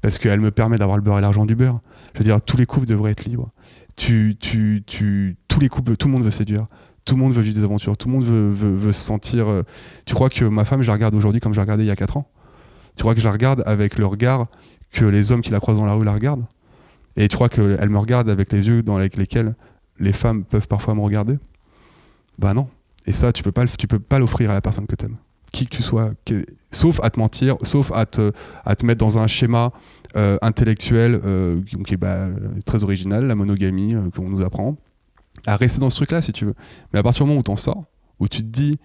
parce qu'elle me permet d'avoir le beurre et l'argent du beurre. Je veux dire, tous les couples devraient être libres. Tu, tu, tu, tous les couples, tout le monde veut séduire. Tout le monde veut vivre des aventures. Tout le monde veut, se sentir. euh, Tu crois que ma femme, je la regarde aujourd'hui comme je la regardais il y a 4 ans? Tu crois que je la regarde avec le regard que les hommes qui la croisent dans la rue la regardent? Et tu crois qu'elle me regarde avec les yeux dans les- lesquels les femmes peuvent parfois me regarder? Bah non. Et ça, tu peux tu peux pas l'offrir à la personne que t'aimes. Qui que tu sois, sauf à te mentir, sauf à te, à te mettre dans un schéma euh, intellectuel euh, qui est bah, très original, la monogamie euh, qu'on nous apprend, à rester dans ce truc-là si tu veux. Mais à partir du moment où t'en sors, où tu te dis,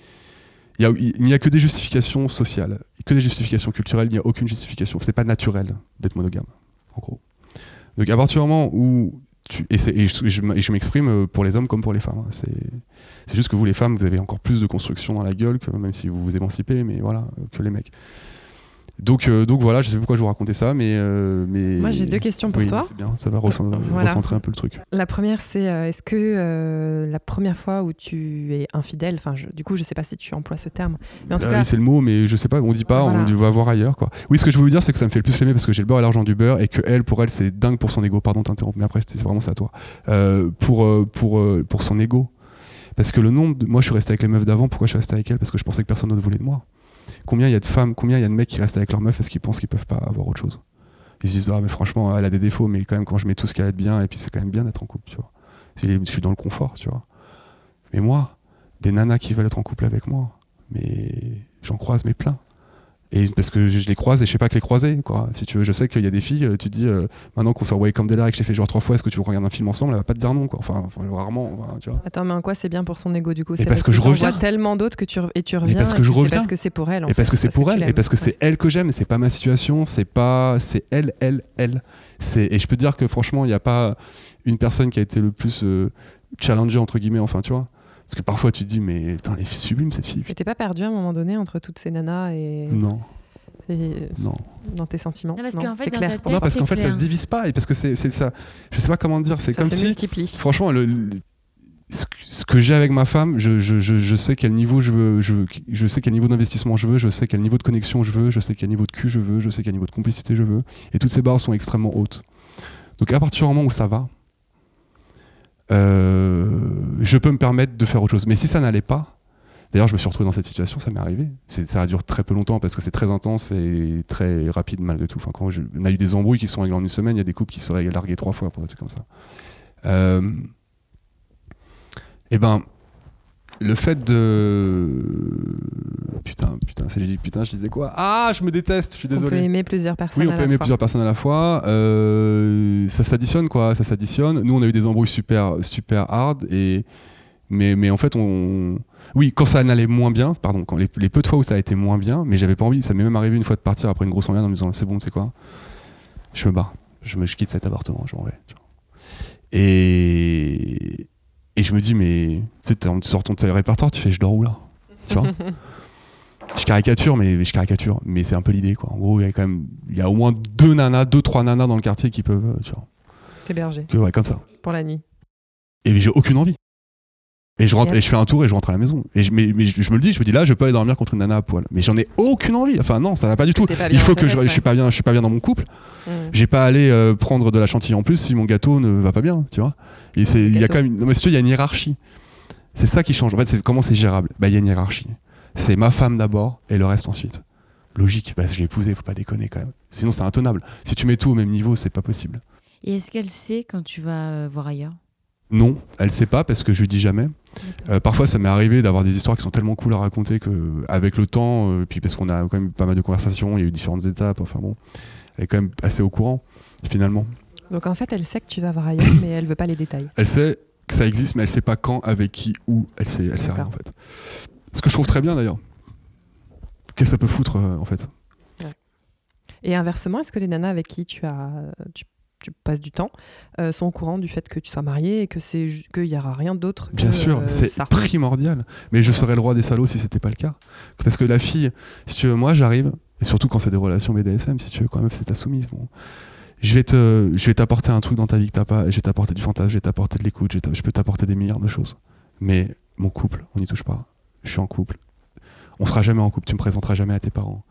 il y a- n'y a, que des justifications sociales, que des justifications culturelles, il n'y a aucune justification. C'est pas naturel d'être monogame, en gros. Donc à partir du moment où et, je, m'exprime euh, pour les hommes comme pour les femmes. hein. C'est c'est juste que vous les femmes, vous avez encore plus de construction dans la gueule que même si vous vous émancipez, mais voilà, euh, que les mecs. Donc, euh, donc voilà, je sais pas pourquoi je vous racontais ça, mais. euh, mais... Moi, j'ai deux questions pour Oui, toi. C'est bien, ça va recen- Voilà. recentrer un peu le truc. La première, c'est euh, est-ce que euh, la première fois où tu es infidèle, enfin, du coup, je sais pas si tu emploies ce terme, mais en tout Ah cas, oui, c'est le mot, mais je sais pas, on dit pas, Voilà. on va voir ailleurs. Quoi. Oui, ce que je vous dire, c'est que ça me fait le plus l'aimer parce que j'ai le beurre et l'argent du beurre et que elle, pour elle, c'est dingue pour son ego. Pardon, t'interromps, mais après, c'est vraiment ça à toi. Euh, pour, euh, pour, euh, pour son ego. Parce que le nombre de... Moi, je suis resté avec les meufs d'avant, pourquoi je suis resté avec elle Parce que je pensais que personne ne voulait de moi. Combien il y a de femmes, combien il y a de mecs qui restent avec leurs meufs parce qu'ils pensent qu'ils peuvent pas avoir autre chose? Ils se disent, ah, mais franchement, elle a des défauts, mais quand même, quand je mets tout ce qu'elle a de bien, et puis c'est quand même bien d'être en couple, tu vois. Je suis dans le confort, tu vois. Mais moi, des nanas qui veulent être en couple avec moi, mais j'en croise mais plein. Et parce que je les croise et je sais pas que les croiser, quoi. Si tu veux, je sais qu'il y a des filles, euh, tu te dis, euh, maintenant qu'on s'est envoyé comme des lards et que j'ai fait genre trois fois, est-ce que tu veux qu'on regarde un film ensemble? Elle va pas te dire non, quoi. Enfin, enfin, rarement, tu vois. attends, mais en quoi c'est bien pour son ego du coup? Et parce que je reviens. vois tellement d'autres que tu et tu reviens. parce que et je reviens. Parce que c'est pour elle. en et parce fait, que c'est pour elle, et parce que c'est elle que j'aime, c'est pas ma situation, c'est pas, c'est elle, elle, elle. Et je peux te dire que franchement, il n'y a pas une personne qui a été le plus euh, challengée entre guillemets, enfin, tu vois. Parce que parfois tu te dis, mais putain, elle est sublime cette fille. Mais t'es pas perdu à un moment donné entre toutes ces nanas et, Non, et non. dans tes sentiments? Non, parce qu'en fait, clair Non, tête, parce c'est qu'en fait, ça se divise pas, et parce que c'est ça. Je sais pas comment dire, c'est Ça comme se si. multiplie. Franchement, le- le- ce, que- j'ai avec ma femme, je, je, je, je sais quel niveau je veux, je, sais quel niveau d'investissement je veux, je sais quel niveau de connexion je veux, je sais quel niveau de cul je veux, je sais quel niveau de complicité je veux. Et toutes ces barres sont extrêmement hautes. Donc à partir du moment où ça va, je peux me permettre de faire autre chose. Mais si ça n'allait pas, d'ailleurs je me suis retrouvé dans cette situation, ça m'est arrivé. Ça a duré très peu longtemps parce que c'est très intense et très rapide malgré tout. Enfin, quand on a eu des embrouilles qui sont réglées en une semaine, il y a des couples qui seraient largués trois fois pour des trucs comme ça. Euh, eh ben, le fait de. Putain, putain, c'est dit putain, je disais quoi? Ah, je me déteste, je suis On peut désolé. aimer plusieurs personnes. Oui, on peut aimer fois. plusieurs personnes à la fois. Euh, ça s'additionne, quoi. Ça s'additionne. Nous, on a eu des embrouilles super, super hard. Et... Mais, mais en fait, on. Oui, quand ça n'allait moins bien, pardon, quand les, les peu de fois où ça a été moins bien, mais j'avais pas envie. Ça m'est même arrivé une fois de partir après une grosse engueulade en me disant c'est bon, c'est quoi? Je me barre. Je, me, je quitte cet appartement, je m'en vais. Et. Et je me dis, mais tu sais, t'as- tu sors ton répertoire, tu fais je dors où là? Tu vois? Je caricature, mais je caricature. Mais c'est un peu l'idée, quoi. En gros, il y a quand même. Il y a au moins deux nanas, deux, trois nanas dans le quartier qui peuvent. euh, Tu vois. T'héberger Que, ouais, comme ça. pour la nuit. Et j'ai aucune envie. Et je, rentre, Et je fais un tour et je rentre à la maison. Et je, mais, mais je, je me le dis, je me dis là, je peux aller dormir contre une nana à poil. Mais j'en ai aucune envie. Enfin, non, ça va pas du tout. Pas Il faut que je, je suis pas bien, je suis pas bien dans mon couple. ouais. Mm. J'ai pas allé euh, prendre de la chantilly en plus si mon gâteau ne va pas bien, tu vois. Et c'est, le il y a quand même, une- non, mais si tu veux, il y a une hiérarchie. C'est ça qui change. En fait, c'est comment c'est gérable. Bah, il y a une hiérarchie. C'est ma femme d'abord et le reste ensuite. Logique. Bah, je l'ai épousée, faut pas déconner quand même. Sinon, c'est intenable. Si tu mets tout au même niveau, c'est pas possible. Et est-ce qu'elle sait quand tu vas euh, voir ailleurs? Non, elle sait pas parce que je lui dis jamais. Euh, parfois, ça m'est arrivé d'avoir des histoires qui sont tellement cool à raconter que, avec le temps, euh, puis parce qu'on a quand même pas mal de conversations, il y a eu différentes étapes. Enfin bon, elle est quand même assez au courant finalement. Donc en fait, elle sait que tu vas voir ailleurs, mais elle veut pas les détails. Elle sait que ça existe, mais elle sait pas quand, avec qui, où. Elle sait, elle sait rien en fait. Ce que je trouve très bien d'ailleurs. Qu'est-ce que ça peut foutre euh, en fait? Et inversement, est-ce que les nanas avec qui tu as tu, tu passes du temps euh, sont au courant du fait que tu sois marié et que c'est qu'il y aura rien d'autre que Bien sûr, euh, c'est primordial. Mais je serais le roi des salauds si c'était pas le cas. Parce que la fille, si tu veux, moi j'arrive, et surtout quand c'est des relations BDSM, si tu veux, quand même, c'est ta soumise. Bon. Je vais te, je vais t'apporter un truc dans ta vie que t'as pas, et je vais t'apporter du fantasme, je vais t'apporter de l'écoute, je peux t'apporter des milliards de choses. Mais mon couple, on n'y touche pas. Je suis en couple. On sera jamais en couple, tu me présenteras jamais à tes parents.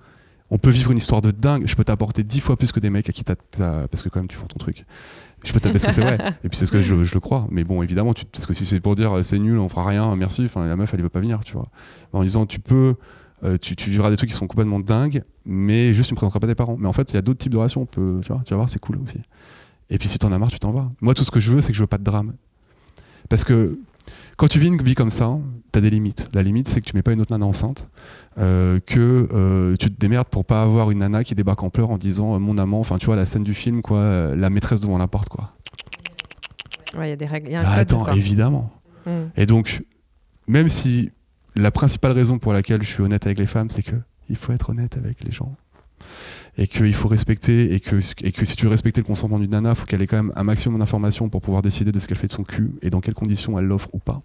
On peut vivre une histoire de dingue, je peux t'apporter dix fois plus que des mecs à qui t'as. Parce que quand même tu fais ton truc. Je peux t'a- parce que c'est vrai. Et puis c'est ce que je, je le crois. Mais bon, évidemment, tu, parce que si c'est pour dire euh, c'est nul, on fera rien, merci, enfin la meuf elle veut pas venir, tu vois. En disant tu peux. euh, tu, tu vivras des trucs qui sont complètement dingues, mais juste tu me présenteras pas tes parents. Mais en fait, il y a d'autres types de relations, on peut, tu, vois, tu vas voir, c'est cool aussi. Et puis si t'en as marre, tu t'en vas. Moi, tout ce que je veux, c'est que je veux pas de drame. Parce que quand tu vis une vie comme ça, t'as des limites. La limite, c'est que tu mets pas une autre nana enceinte, euh, que euh, tu te démerdes pour pas avoir une nana qui débarque en pleurs en disant euh, mon amant, enfin tu vois la scène du film, quoi, la maîtresse devant la porte, quoi. Ouais, il y a des règles. il y a un Bah, code, attends, quoi. évidemment. Mm. Et donc, même si la principale raison pour laquelle je suis honnête avec les femmes, c'est que il faut être honnête avec les gens. Et qu'il faut respecter, et que, et que si tu veux respecter le consentement d'une nana, faut qu'elle ait quand même un maximum d'informations pour pouvoir décider de ce qu'elle fait de son cul et dans quelles conditions elle l'offre ou pas.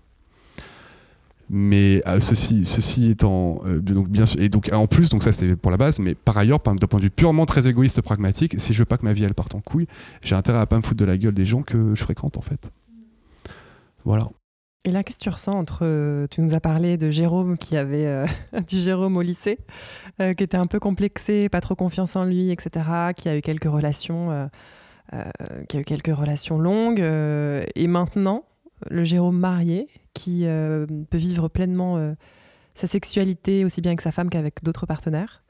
Mais euh, ceci, ceci étant euh, donc bien sûr, et donc en plus, donc ça c'est pour la base, mais par ailleurs, d'un point de vue purement très égoïste, pragmatique, si je veux pas que ma vie elle parte en couille, j'ai intérêt à pas me foutre de la gueule des gens que je fréquente en fait. Voilà. Et là, qu'est-ce que tu ressens entre. euh, tu nous as parlé de Jérôme qui avait. euh, du Jérôme au lycée, euh, qui était un peu complexé, pas trop confiance en lui, etc., qui a eu quelques relations. qui a eu quelques relations longues. et maintenant, le Jérôme marié, qui peut vivre pleinement sa sexualité aussi bien avec sa femme qu'avec d'autres partenaires.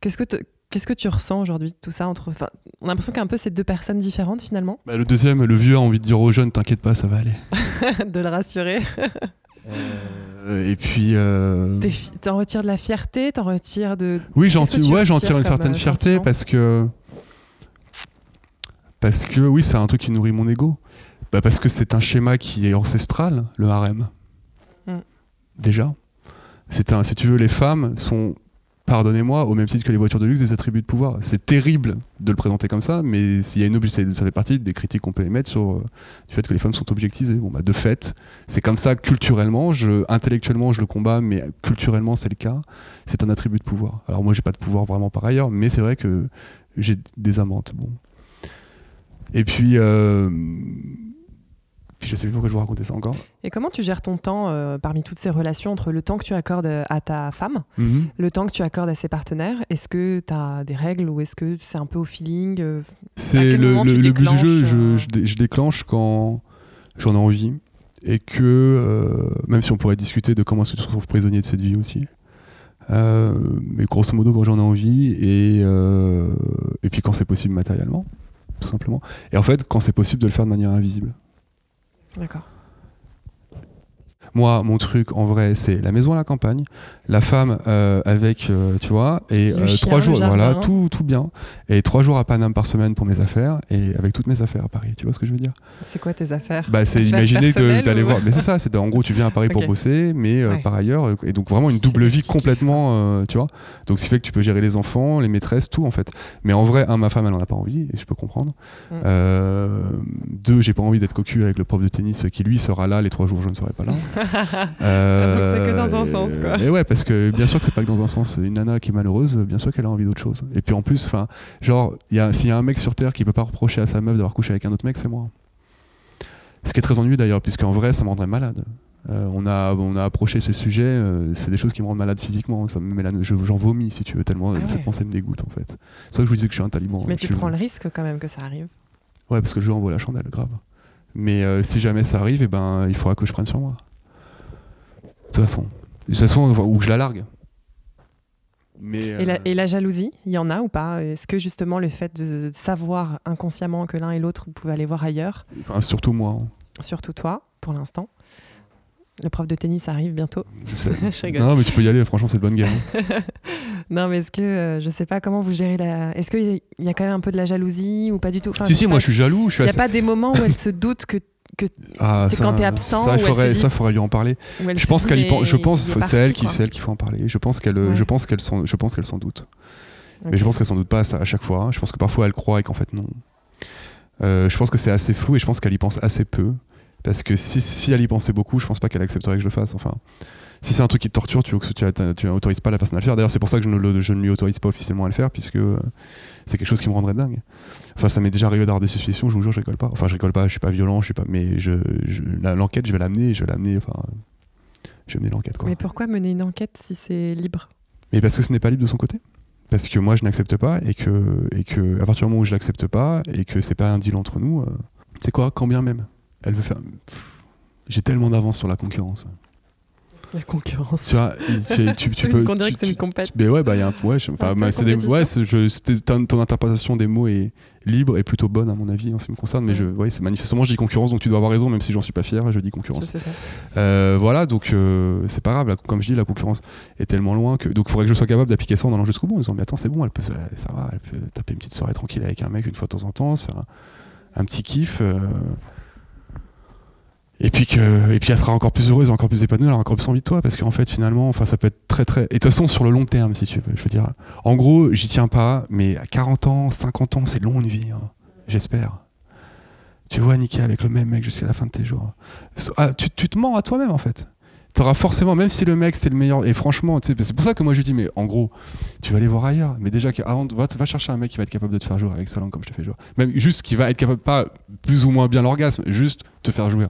Qu'est-ce que, qu'est-ce que tu ressens aujourd'hui de tout ça entre, enfin, On a l'impression qu'un peu c'est deux personnes différentes finalement, Bah, le deuxième, le vieux a envie de dire aux jeunes, t'inquiète pas, ça va aller. de le rassurer. Euh, et puis. euh, T'en retires de la fierté, t'en retires de. Oui, j'en tire, ouais, j'en tire une certaine euh, fierté parce que parce que oui, c'est un truc qui nourrit mon ego. Bah, parce que c'est un schéma qui est ancestral, le harem. Mm. Déjà, c'est un. Si tu veux, les femmes sont, pardonnez-moi, au même titre que les voitures de luxe, des attributs de pouvoir. C'est terrible de le présenter comme ça, mais s'il y a une ça fait partie des critiques qu'on peut émettre sur euh, du fait que les femmes sont objectisées. Bon, bah, de fait, c'est comme ça culturellement. Je, intellectuellement, je le combats, mais culturellement, c'est le cas c'est un attribut de pouvoir. Alors moi j'ai pas de pouvoir vraiment par ailleurs, mais c'est vrai que j'ai des amantes. Bon. Et puis, euh, puis je sais plus pourquoi je vous racontais ça encore. Et comment tu gères ton temps euh, parmi toutes ces relations entre le temps que tu accordes à ta femme, le temps que tu accordes à ses partenaires? Est-ce que tu as des règles ou est-ce que c'est un peu au feeling euh, C'est le, but du jeu. Je, euh, je dé- je déclenche quand j'en ai envie et que euh, même si on pourrait discuter de comment est-ce que tu te retrouves prisonnier de cette vie aussi. Mais grosso modo quand j'en ai envie et, et puis quand c'est possible matériellement tout simplement et en fait quand c'est possible de le faire de manière invisible D'accord. Moi, mon truc, en vrai, c'est la maison à la campagne, la femme euh, avec, euh, tu vois, et euh, chien, trois jours, jardin. voilà, tout, tout bien. Et trois jours à Paname par semaine pour mes affaires, et avec toutes mes affaires à Paris, tu vois ce que je veux dire? C'est quoi tes affaires? Bah, c'est imaginer d'aller ou- voir. Mais c'est ça, c'est en gros, tu viens à Paris pour bosser, mais Ouais. par ailleurs, et donc vraiment une double vie complètement, tu vois. Donc, ce qui fait que tu peux gérer les enfants, les maîtresses, tout en fait. Mais en vrai, un, ma femme, elle en a pas envie, et je peux comprendre. Mm. Deux, j'ai pas envie d'être cocu avec le prof de tennis qui lui sera là les trois jours, je ne serai pas là. Euh, Donc c'est que dans un sens, quoi. Mais ouais, parce que bien sûr que c'est pas que dans un sens. Une nana qui est malheureuse, bien sûr qu'elle a envie d'autre chose. Et puis en plus, enfin, genre, s'il y a un mec sur terre qui peut pas reprocher à sa meuf d'avoir couché avec un autre mec, c'est moi. Ce qui est très ennuyeux d'ailleurs, puisque en vrai, ça me rendrait malade. Euh, on, a, on a approché ces sujets, euh, c'est des choses qui me rendent malade physiquement. Ça me met la- je- J'en vomis si tu veux, tellement Ah cette pensée me dégoûte en fait. C'est pour ça que je vous disais que je suis un taliban. Mais tu prends le risque quand même que ça arrive. Ouais, parce que le jeu envoie la chandelle, grave. Mais euh, si jamais ça arrive, eh ben, il faudra que je prenne sur moi. De toute façon. De toute façon, ou que je la largue. Mais, Et, la, euh, et la jalousie, il y en a ou pas? Est-ce que justement le fait de savoir inconsciemment que l'un et l'autre vous pouvez aller voir ailleurs, enfin, surtout moi, hein. surtout toi pour l'instant Le prof de tennis arrive bientôt. je sais. Je non, mais tu peux y aller, franchement, c'est de bonne game. Non, mais est-ce que euh, je sais pas comment vous gérez la. Est-ce qu'il y a quand même un peu de la jalousie ou pas du tout? Enfin, si, si, moi pas, je suis jaloux. Il n'y a assez- pas des moments où elle se doute que, que Ah, ça, quand t'es absent, ça, faudrait, dit- ça, faudrait lui en parler. Je se pense qu'elle. Je pense, est c'est elle qui, c'est elle qu'il faut en parler. Je pense qu'elle, Ouais. je pense qu'elle s'en, je pense qu'elle s'en doute. Mais je pense qu'elle s'en doute pas à, chaque fois. Je pense que parfois elle croit et qu'en fait non. Euh, je pense que c'est assez flou et je pense qu'elle y pense assez peu. Parce que si, si elle y pensait beaucoup, je pense pas qu'elle accepterait que je le fasse. Enfin, si c'est un truc qui te torture, tu tu, tu autorises pas la personne à le faire. D'ailleurs, c'est pour ça que je ne, le- je ne lui autorise pas officiellement à le faire, puisque euh, c'est quelque chose qui me rendrait dingue. Enfin, ça m'est déjà arrivé d'avoir des suspicions. Je vous jure, je rigole pas. Enfin, je rigole pas. Je suis pas violent. Je suis pas. Mais je, je- la- l'enquête, je vais l'amener. Je vais l'amener. Enfin, je vais mener l'enquête. Mais pourquoi mener une enquête si c'est libre? Mais parce que ce n'est pas libre de son côté. Parce que moi, je n'accepte pas et que, et que à partir du moment où je l'accepte pas et que c'est pas un deal entre nous, euh, c'est quoi? Quand bien même, elle veut faire. J'ai tellement d'avance sur la concurrence. La concurrence. Tu vois, tu, tu- tu peux. On dirait tu- que c'est tu- une compète. mais ouais, bah, il y a un. Ouais, je- enfin, bah, c'est des- ouais, je- ton, ton interprétation des mots est libre et plutôt bonne, à mon avis, en ce qui me concerne. Mais Ouais. je, ouais, c'est manifestement, je dis concurrence, donc tu dois avoir raison, même si j'en suis pas fier, je dis Je concurrence. pas. Euh, voilà, donc euh, c'est pas grave. la- comme je dis, la concurrence est tellement loin que. Donc il faudrait que je sois capable d'appliquer ça en allant jusqu'au bout en disant Mais attends, c'est bon, elle peut, ça, ça va, elle peut taper une petite soirée tranquille avec un mec une fois de temps en temps, se faire un, un petit kiff. euh, Et puis, que, et puis elle sera encore plus heureuse, encore plus épanouie, elle aura encore plus envie de toi, parce qu'en fait, finalement, enfin, ça peut être très très. Et de toute façon, sur le long terme, si tu veux, je veux dire. En gros, j'y tiens pas, mais à 40 ans, 50 ans, c'est long une vie, hein, j'espère. Tu vois, niquer avec le même mec jusqu'à la fin de tes jours. Ah, tu, te mens à toi-même, en fait. T'auras forcément, même si le mec c'est le meilleur, et franchement, c'est pour ça que moi je dis, mais en gros, tu vas aller voir ailleurs. Mais déjà, avant, va, va chercher un mec qui va être capable de te faire jouer avec sa langue comme je te fais jouer. Même juste qui va être capable, pas plus ou moins bien l'orgasme, juste te faire jouer.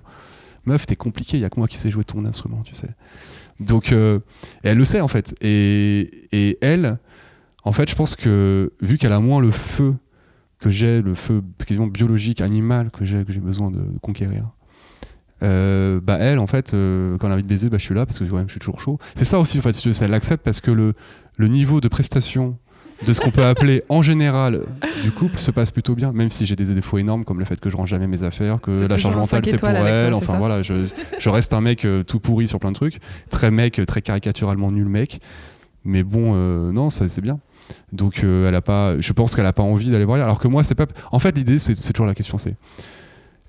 Meuf, t'es compliqué, il y a que moi qui sais jouer ton instrument, tu sais. Donc, euh, elle le sait en fait. Et, et elle, en fait, je pense que vu qu'elle a moins le feu que j'ai, le feu quasiment biologique, animal que j'ai, que j'ai besoin de conquérir euh, bah elle en fait euh, quand elle a envie de baiser bah je suis là parce que je suis toujours chaud c'est ça aussi en fait elle l'accepte parce que le, le niveau de prestation de ce qu'on peut appeler en général du couple se passe plutôt bien même si j'ai des défauts énormes comme le fait que je range jamais mes affaires que la charge mentale c'est pour elle. enfin voilà je, je, reste un mec euh, tout pourri sur plein de trucs. Très mec très caricaturalement nul mec. Mais bon non ça c'est bien. Donc elle a pas je pense qu'elle a pas envie d'aller voir alors que moi c'est pas en fait l'idée c'est toujours la question c'est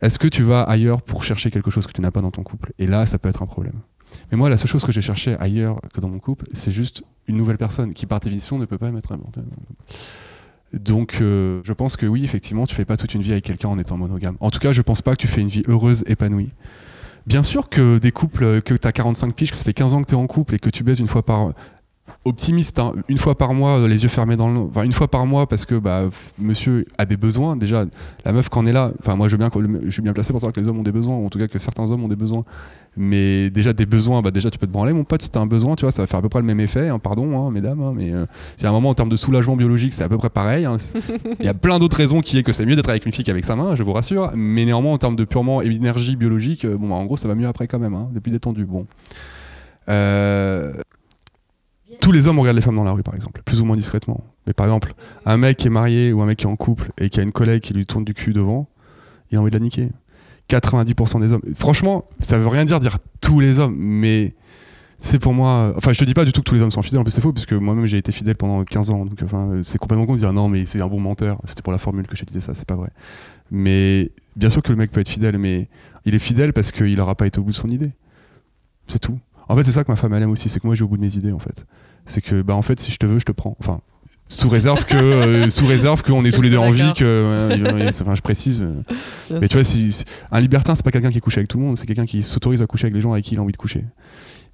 est-ce que tu vas ailleurs pour chercher quelque chose que tu n'as pas dans ton couple? Et là, ça peut être un problème. Mais moi, la seule chose que j'ai cherché ailleurs que dans mon couple, c'est juste une nouvelle personne qui, par définition, ne peut pas mettre un Donc, euh, je pense que oui, effectivement, tu fais pas toute une vie avec quelqu'un en étant monogame. En tout cas, je pense pas que tu fais une vie heureuse, épanouie. Bien sûr que des couples, que tu as 45 piges, que ça fait 15 ans que tu es en couple et que tu baises une fois par optimiste, hein. une fois par mois, euh, les yeux fermés dans le, enfin une fois par mois parce que bah monsieur a des besoins. Déjà, la meuf quand est là, enfin moi je, bien, je suis bien placé pour savoir que les hommes ont des besoins, ou en tout cas que certains hommes ont des besoins. Mais déjà des besoins, bah déjà tu peux te branler mon pote si t'as un besoin, tu vois, ça va faire à peu près le même effet. Hein, pardon, hein, mesdames, mais euh, a un moment en termes de soulagement biologique, c'est à peu près pareil. Il y a plein d'autres raisons qui est que c'est mieux d'être avec une fille qu'avec sa main, je vous rassure. Mais néanmoins en termes de purement énergie biologique, euh, bon bah, en gros ça va mieux après quand même, depuis détendu. Bon. Euh, tous les hommes regardent les femmes dans la rue, par exemple, plus ou moins discrètement. Mais par exemple, un mec qui est marié ou un mec qui est en couple et qui a une collègue qui lui tourne du cul devant, il a envie de la niquer. 90% des hommes. Franchement, ça veut rien dire dire tous les hommes, mais c'est pour moi. Enfin, je te dis pas du tout que tous les hommes sont fidèles, en plus c'est faux, puisque moi-même j'ai été fidèle pendant 15 ans. Donc, enfin, c'est complètement con de dire non, mais c'est un bon menteur. C'était pour la formule que je disais ça, c'est pas vrai. Mais bien sûr que le mec peut être fidèle, mais il est fidèle parce qu'il aura pas été au bout de son idée. C'est tout. En fait, c'est ça que ma femme elle aime aussi, c'est que moi j'ai au bout de mes idées en fait. C'est que bah en fait si je te veux, je te prends. Enfin, sous réserve que euh, sous réserve qu'on est tous les deux en vie que enfin je précise euh. mais tu vois si, un libertin c'est pas quelqu'un qui couche avec tout le monde c'est quelqu'un qui s'autorise à coucher avec les gens avec qui il a envie de coucher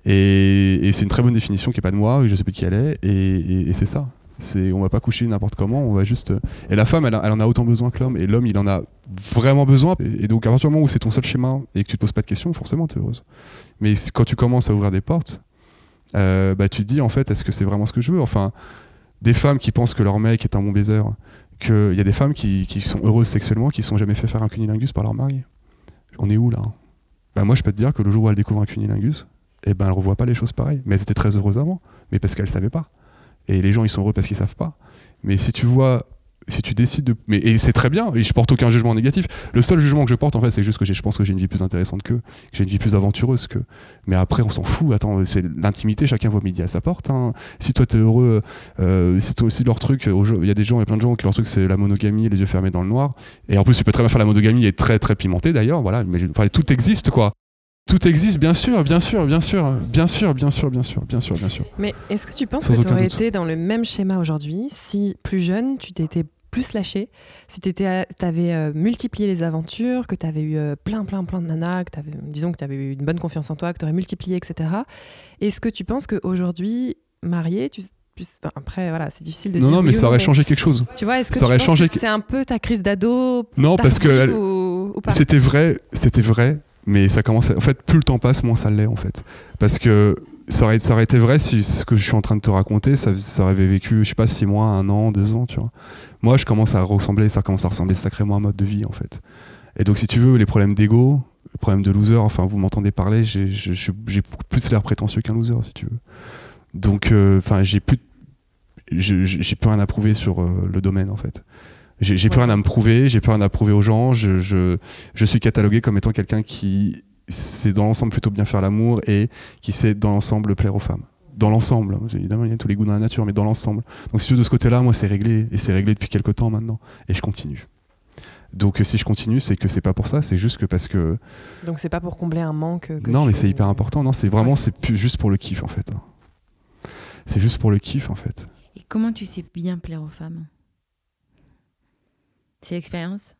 et, c'est une très bonne définition qui est pas de moi je sais plus qui elle est et, c'est ça c'est on va pas coucher n'importe comment on va juste et la femme elle, en a autant besoin que l'homme et l'homme il en a vraiment besoin et, donc à partir du moment où c'est ton seul schéma et que tu te poses pas de questions forcément tu es heureuse mais quand tu commences à ouvrir des portes euh, bah, tu te dis en fait, est-ce que c'est vraiment ce que je veux? Enfin, des femmes qui pensent que leur mec est un bon baiser, qu'il y a des femmes qui, sont heureuses sexuellement qui ne sont jamais fait faire un cunilingus par leur mari. On est où là? Bah, Moi, je peux te dire que le jour où elle découvre un cunilingus, eh ben, elle revoit pas les choses pareilles. Mais elles étaient très heureuses avant, mais parce qu'elles savaient pas. Et les gens, ils sont heureux parce qu'ils savent pas. Mais si tu vois si tu décides de. Mais, et c'est très bien, et je porte aucun jugement négatif. Le seul jugement que je porte, en fait, c'est juste que je pense que j'ai une vie plus intéressante qu'eux, que j'ai une vie plus aventureuse qu'eux. Mais après, on s'en fout. Attends, c'est l'intimité, chacun voit midi à sa porte. Hein. Si toi, t'es heureux, euh, c'est aussi leur truc. Il y a des gens, il y a plein de gens qui leur truc, c'est la monogamie, les yeux fermés dans le noir. Et en plus, tu peux très bien faire la monogamie et très, très pimentée d'ailleurs. Voilà, mais enfin, tout existe, quoi. Tout existe, bien sûr, bien sûr, bien sûr, bien sûr, bien sûr, bien sûr, bien sûr, bien sûr. Mais est-ce que tu penses que tu aurais été dans le même schéma aujourd'hui si plus jeune, tu t'étais plus lâché, si tu avais euh, multiplié les aventures, que tu avais eu euh, plein, plein, plein de nanas, que avais, disons que tu avais eu une bonne confiance en toi, que tu aurais multiplié, etc. Est-ce que tu penses qu'aujourd'hui, marié, tu, après, voilà, c'est difficile de non, dire. Non, mais ça aurait changé quelque chose. Tu vois, est-ce que ça aurait changé... c'est un peu ta crise d'ado Non, parce que c'était vrai, c'était vrai, mais ça commence. En fait, plus le temps passe, moins ça l'est, en fait. Parce que ça aurait, été vrai si ce que je suis en train de te raconter, ça, ça aurait vécu, je sais pas, six mois, un an, deux ans, tu vois moi je commence à ressembler, ça commence à ressembler sacrément à un mode de vie en fait. Et donc si tu veux, les problèmes d'ego, les problèmes de loser, enfin vous m'entendez parler, j'ai plus l'air prétentieux qu'un loser si tu veux. Donc euh, enfin j'ai plus j'ai plus rien à prouver sur euh, le domaine en fait. J'ai plus rien à me prouver, j'ai plus rien à prouver aux gens, je, je, je suis catalogué comme étant quelqu'un qui sait dans l'ensemble plutôt bien faire l'amour et qui sait dans l'ensemble plaire aux femmes dans l'ensemble. Évidemment, il y a tous les goûts dans la nature, mais dans l'ensemble. Donc, si tu veux, de ce côté-là, moi, c'est réglé. Et c'est réglé depuis quelques temps maintenant. Et je continue. Donc, si je continue, c'est que c'est pas pour ça, c'est juste que parce que. Donc, c'est pas pour combler un manque. non, mais c'est hyper important. Non, c'est vraiment, c'est juste pour le kiff, en fait. C'est juste pour le kiff, en fait. Et comment tu sais bien plaire aux femmes? C'est l'expérience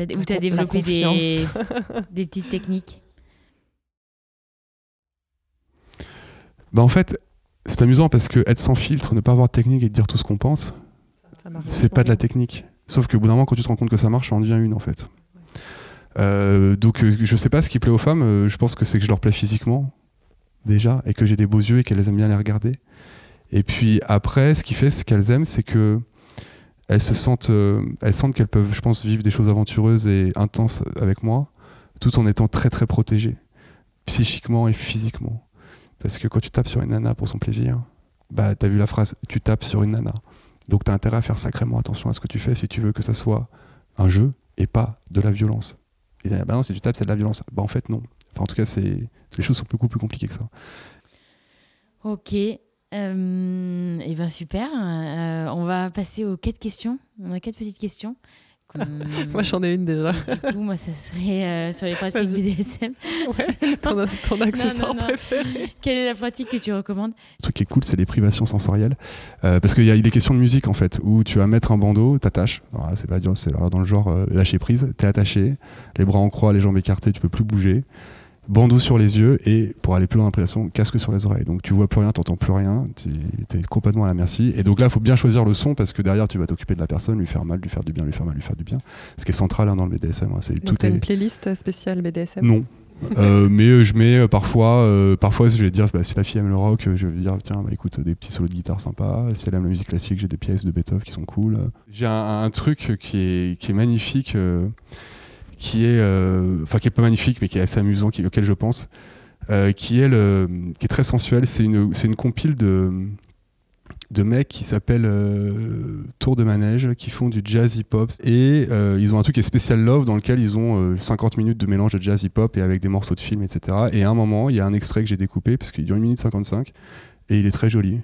Ou t'as développé des, des petites techniques? Bah en fait, c'est amusant parce que être sans filtre, ne pas avoir de technique et dire tout ce qu'on pense, c'est pas de la technique. Sauf que au bout d'un moment, quand tu te rends compte que ça marche, ça en devient une en fait. Euh, donc euh, je sais pas ce qui plaît aux femmes, euh, je pense que c'est que je leur plais physiquement déjà et que j'ai des beaux yeux et qu'elles aiment bien les regarder. Et puis après, ce qui fait ce qu'elles aiment, c'est que elles se sentent, elles sentent qu'elles peuvent, je pense, vivre des choses aventureuses et intenses avec moi, tout en étant très très protégées, psychiquement et physiquement. Parce que quand tu tapes sur une nana pour son plaisir, bah t'as vu la phrase, tu tapes sur une nana. Donc t'as intérêt à faire sacrément attention à ce que tu fais si tu veux que ça soit un jeu et pas de la violence. Et bah non, si tu tapes, c'est de la violence. Bah en fait, non. Enfin, en tout cas, c'est les choses sont beaucoup plus compliquées que ça. Ok. Euh, et ben super. Euh, on va passer aux quatre questions. On a quatre petites questions. moi, j'en ai une déjà. Du coup, moi, ça serait euh, sur les pratiques BDSM. Ouais, ton, ton accessoire préféré. Quelle est la pratique que tu recommandes? Le truc qui est cool, c'est les privations sensorielles. Euh, parce qu'il y a des questions de musique, en fait, où tu vas mettre un bandeau, t'attaches. C'est pas dur, c'est dans le genre euh, lâcher prise. T'es attaché, les bras en croix, les jambes écartées, tu peux plus bouger bandeau sur les yeux et pour aller plus loin dans casque sur les oreilles. Donc tu vois plus rien, t'entends plus rien, tu es complètement à la merci. Et donc là, il faut bien choisir le son parce que derrière, tu vas t'occuper de la personne, lui faire mal, lui faire du bien, lui faire mal, lui faire du bien. Ce qui est central hein, dans le BDSM. Hein, c'est tout. As une playlist spéciale BDSM Non. Euh, mais euh, je mets euh, parfois, parfois je vais dire bah, si la fille aime le rock, je vais dire tiens bah, écoute des petits solos de guitare sympas. Si elle aime la musique classique, j'ai des pièces de Beethoven qui sont cool. J'ai un, truc qui est, qui est magnifique qui est, euh, enfin qui est pas magnifique, mais qui est assez amusant, qui, auquel je pense, euh, qui est qui est très sensuel. C'est une, c'est une compile de de mecs qui s'appellent euh, Tour de Manège, qui font du jazz hip-hop. Et ils ont un truc qui est Special Love, dans lequel ils ont 50 minutes de mélange de jazz hip-hop et avec des morceaux de film, etc. Et à un moment, il y a un extrait que j'ai découpé, parce qu'il dure 1 minute 55, et il est très joli.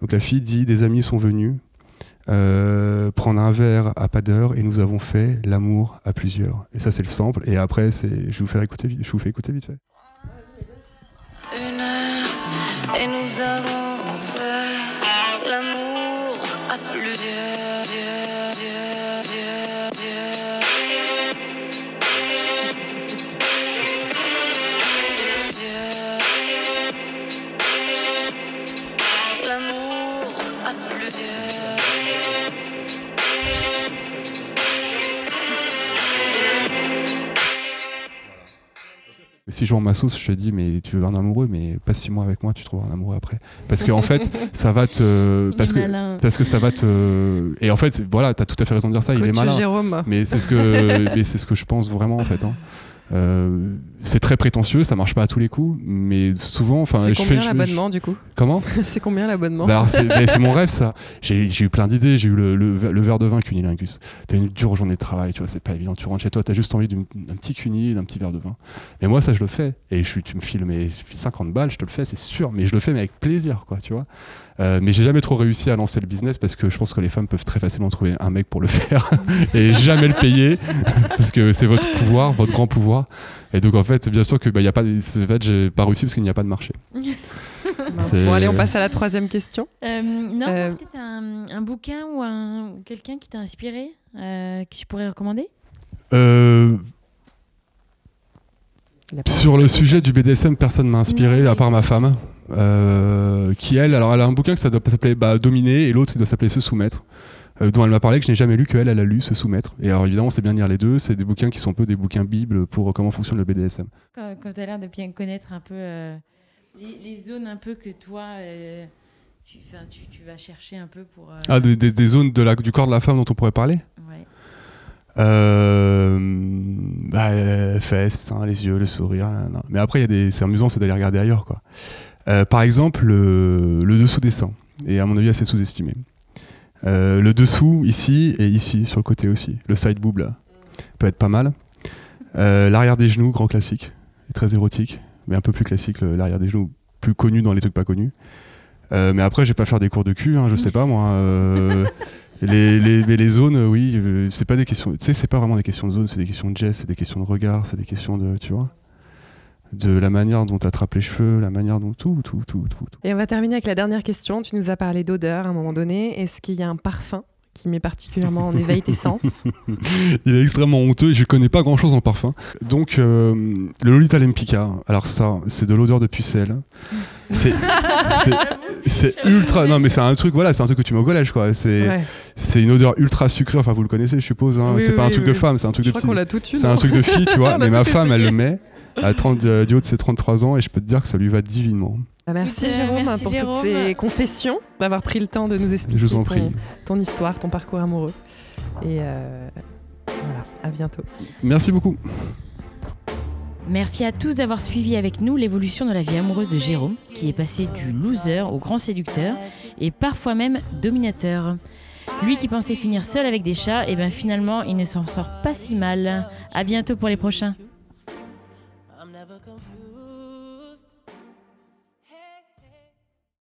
Donc la fille dit Des amis sont venus, euh, prendre un verre à pas d'heure et nous avons fait l'amour à plusieurs. Et ça c'est le sample. Et après c'est, je vous fais écouter, je vous fais écouter vite fait. Une heure et nous avons si je vends ma sauce, je te dis, mais tu veux un amoureux, mais passe six mois avec moi, tu trouveras un amoureux après. Parce que en fait, ça va te, parce que, parce que ça va te, et en fait, voilà, t'as tout à fait raison de dire ça. il est malin. Jérôme. Mais c'est ce que, mais c'est ce que je pense vraiment en fait. Hein. Euh, c'est très prétentieux, ça marche pas à tous les coups, mais souvent, enfin, je fais. l'abonnement du coup Comment C'est combien l'abonnement bah, C'est mon rêve ça. J'ai eu plein d'idées. J'ai eu le, le, verre de vin cunilingus. T'as une dure journée de travail, tu vois, c'est pas évident. Tu rentres chez toi, t'as juste envie d'un petit cuni, d'un petit verre de vin. Mais moi, ça, je le fais. Et je suis, tu me files mais 50 balles, je te le fais, c'est sûr. Mais je le fais, mais avec plaisir, quoi, tu vois. Euh, mais j'ai jamais trop réussi à lancer le business parce que je pense que les femmes peuvent très facilement trouver un mec pour le faire et jamais le payer parce que c'est votre pouvoir, votre grand pouvoir. Et donc en fait, bien sûr que bah, y a pas, en fait, j'ai pas réussi parce qu'il n'y a pas de marché. bon, allez, on passe à la troisième question. Euh, non, euh, peut-être un, bouquin ou, un, quelqu'un qui t'a inspiré, que tu pourrais recommander? Sur le sujet du BDSM, personne m'a inspiré, à part ma femme. Euh, qui elle, alors elle a un bouquin qui doit s'appeler bah, Dominer et l'autre qui doit s'appeler Se soumettre. Euh, dont elle m'a parlé que je n'ai jamais lu qu'elle elle a lu Se soumettre. Et alors évidemment c'est bien de lire les deux, c'est des bouquins qui sont un peu des bouquins bibles pour comment fonctionne le BDSM. Quand, tu as l'air de bien connaître un peu euh, les, zones un peu que toi tu, tu, tu, vas chercher un peu pour... Ah des, des, zones de la, du corps de la femme dont on pourrait parler? Ouais. Euh, bah, fesses, hein, les yeux, le sourire. Mais après, y des... c'est amusant, c'est d'aller regarder ailleurs. Quoi. Euh, par exemple, le, dessous des seins est à mon avis assez sous-estimé. Euh, le dessous ici et ici sur le côté aussi. Le side boob là peut être pas mal. Euh, l'arrière des genoux, grand classique, très érotique, mais un peu plus classique l'arrière des genoux, plus connu dans les trucs pas connus. mais après, je vais pas faire des cours de cul, hein, je sais pas moi. les, les, les, zones, oui, c'est pas des questions. Tu sais, c'est pas vraiment des questions de zone, c'est des questions de geste, c'est des questions de regard, c'est des questions de, tu vois de la manière dont tu attrapes les cheveux, la manière dont tout, tout, tout, tout, Et on va terminer avec la dernière question. Tu nous as parlé d'odeur à un moment donné. Est-ce qu'il y a un parfum qui met particulièrement en éveil tes sens? Il est extrêmement honteux et je connais pas grand chose en parfum. Donc, euh, le Lolita Lempicka, alors ça, c'est de l'odeur de pucelle. C'est c'est ultra. Non, mais c'est un truc, voilà, c'est un truc que tu mets au collège, quoi. C'est Ouais. c'est une odeur ultra sucrée. Enfin, vous le connaissez, je suppose. hein. Oui, c'est oui, pas un oui, truc de femme, c'est un truc Je de crois petit. tout. C'est un truc de fille, tu vois. Mais ma tout femme, elle le met à 30, euh, du haut de ses 33 ans et je peux te dire que ça lui va divinement. Bah, merci Jérôme merci, pour Jérôme. toutes ces confessions, d'avoir pris le temps de nous expliquer Je vous en ton, prie. ton histoire, ton parcours amoureux. Et euh, voilà, à bientôt. Merci beaucoup. Merci à tous d'avoir suivi avec nous l'évolution de la vie amoureuse de Jérôme, qui est passé du loser au grand séducteur et parfois même dominateur. Lui qui pensait finir seul avec des chats, et bien finalement il ne s'en sort pas si mal. À bientôt pour les prochains.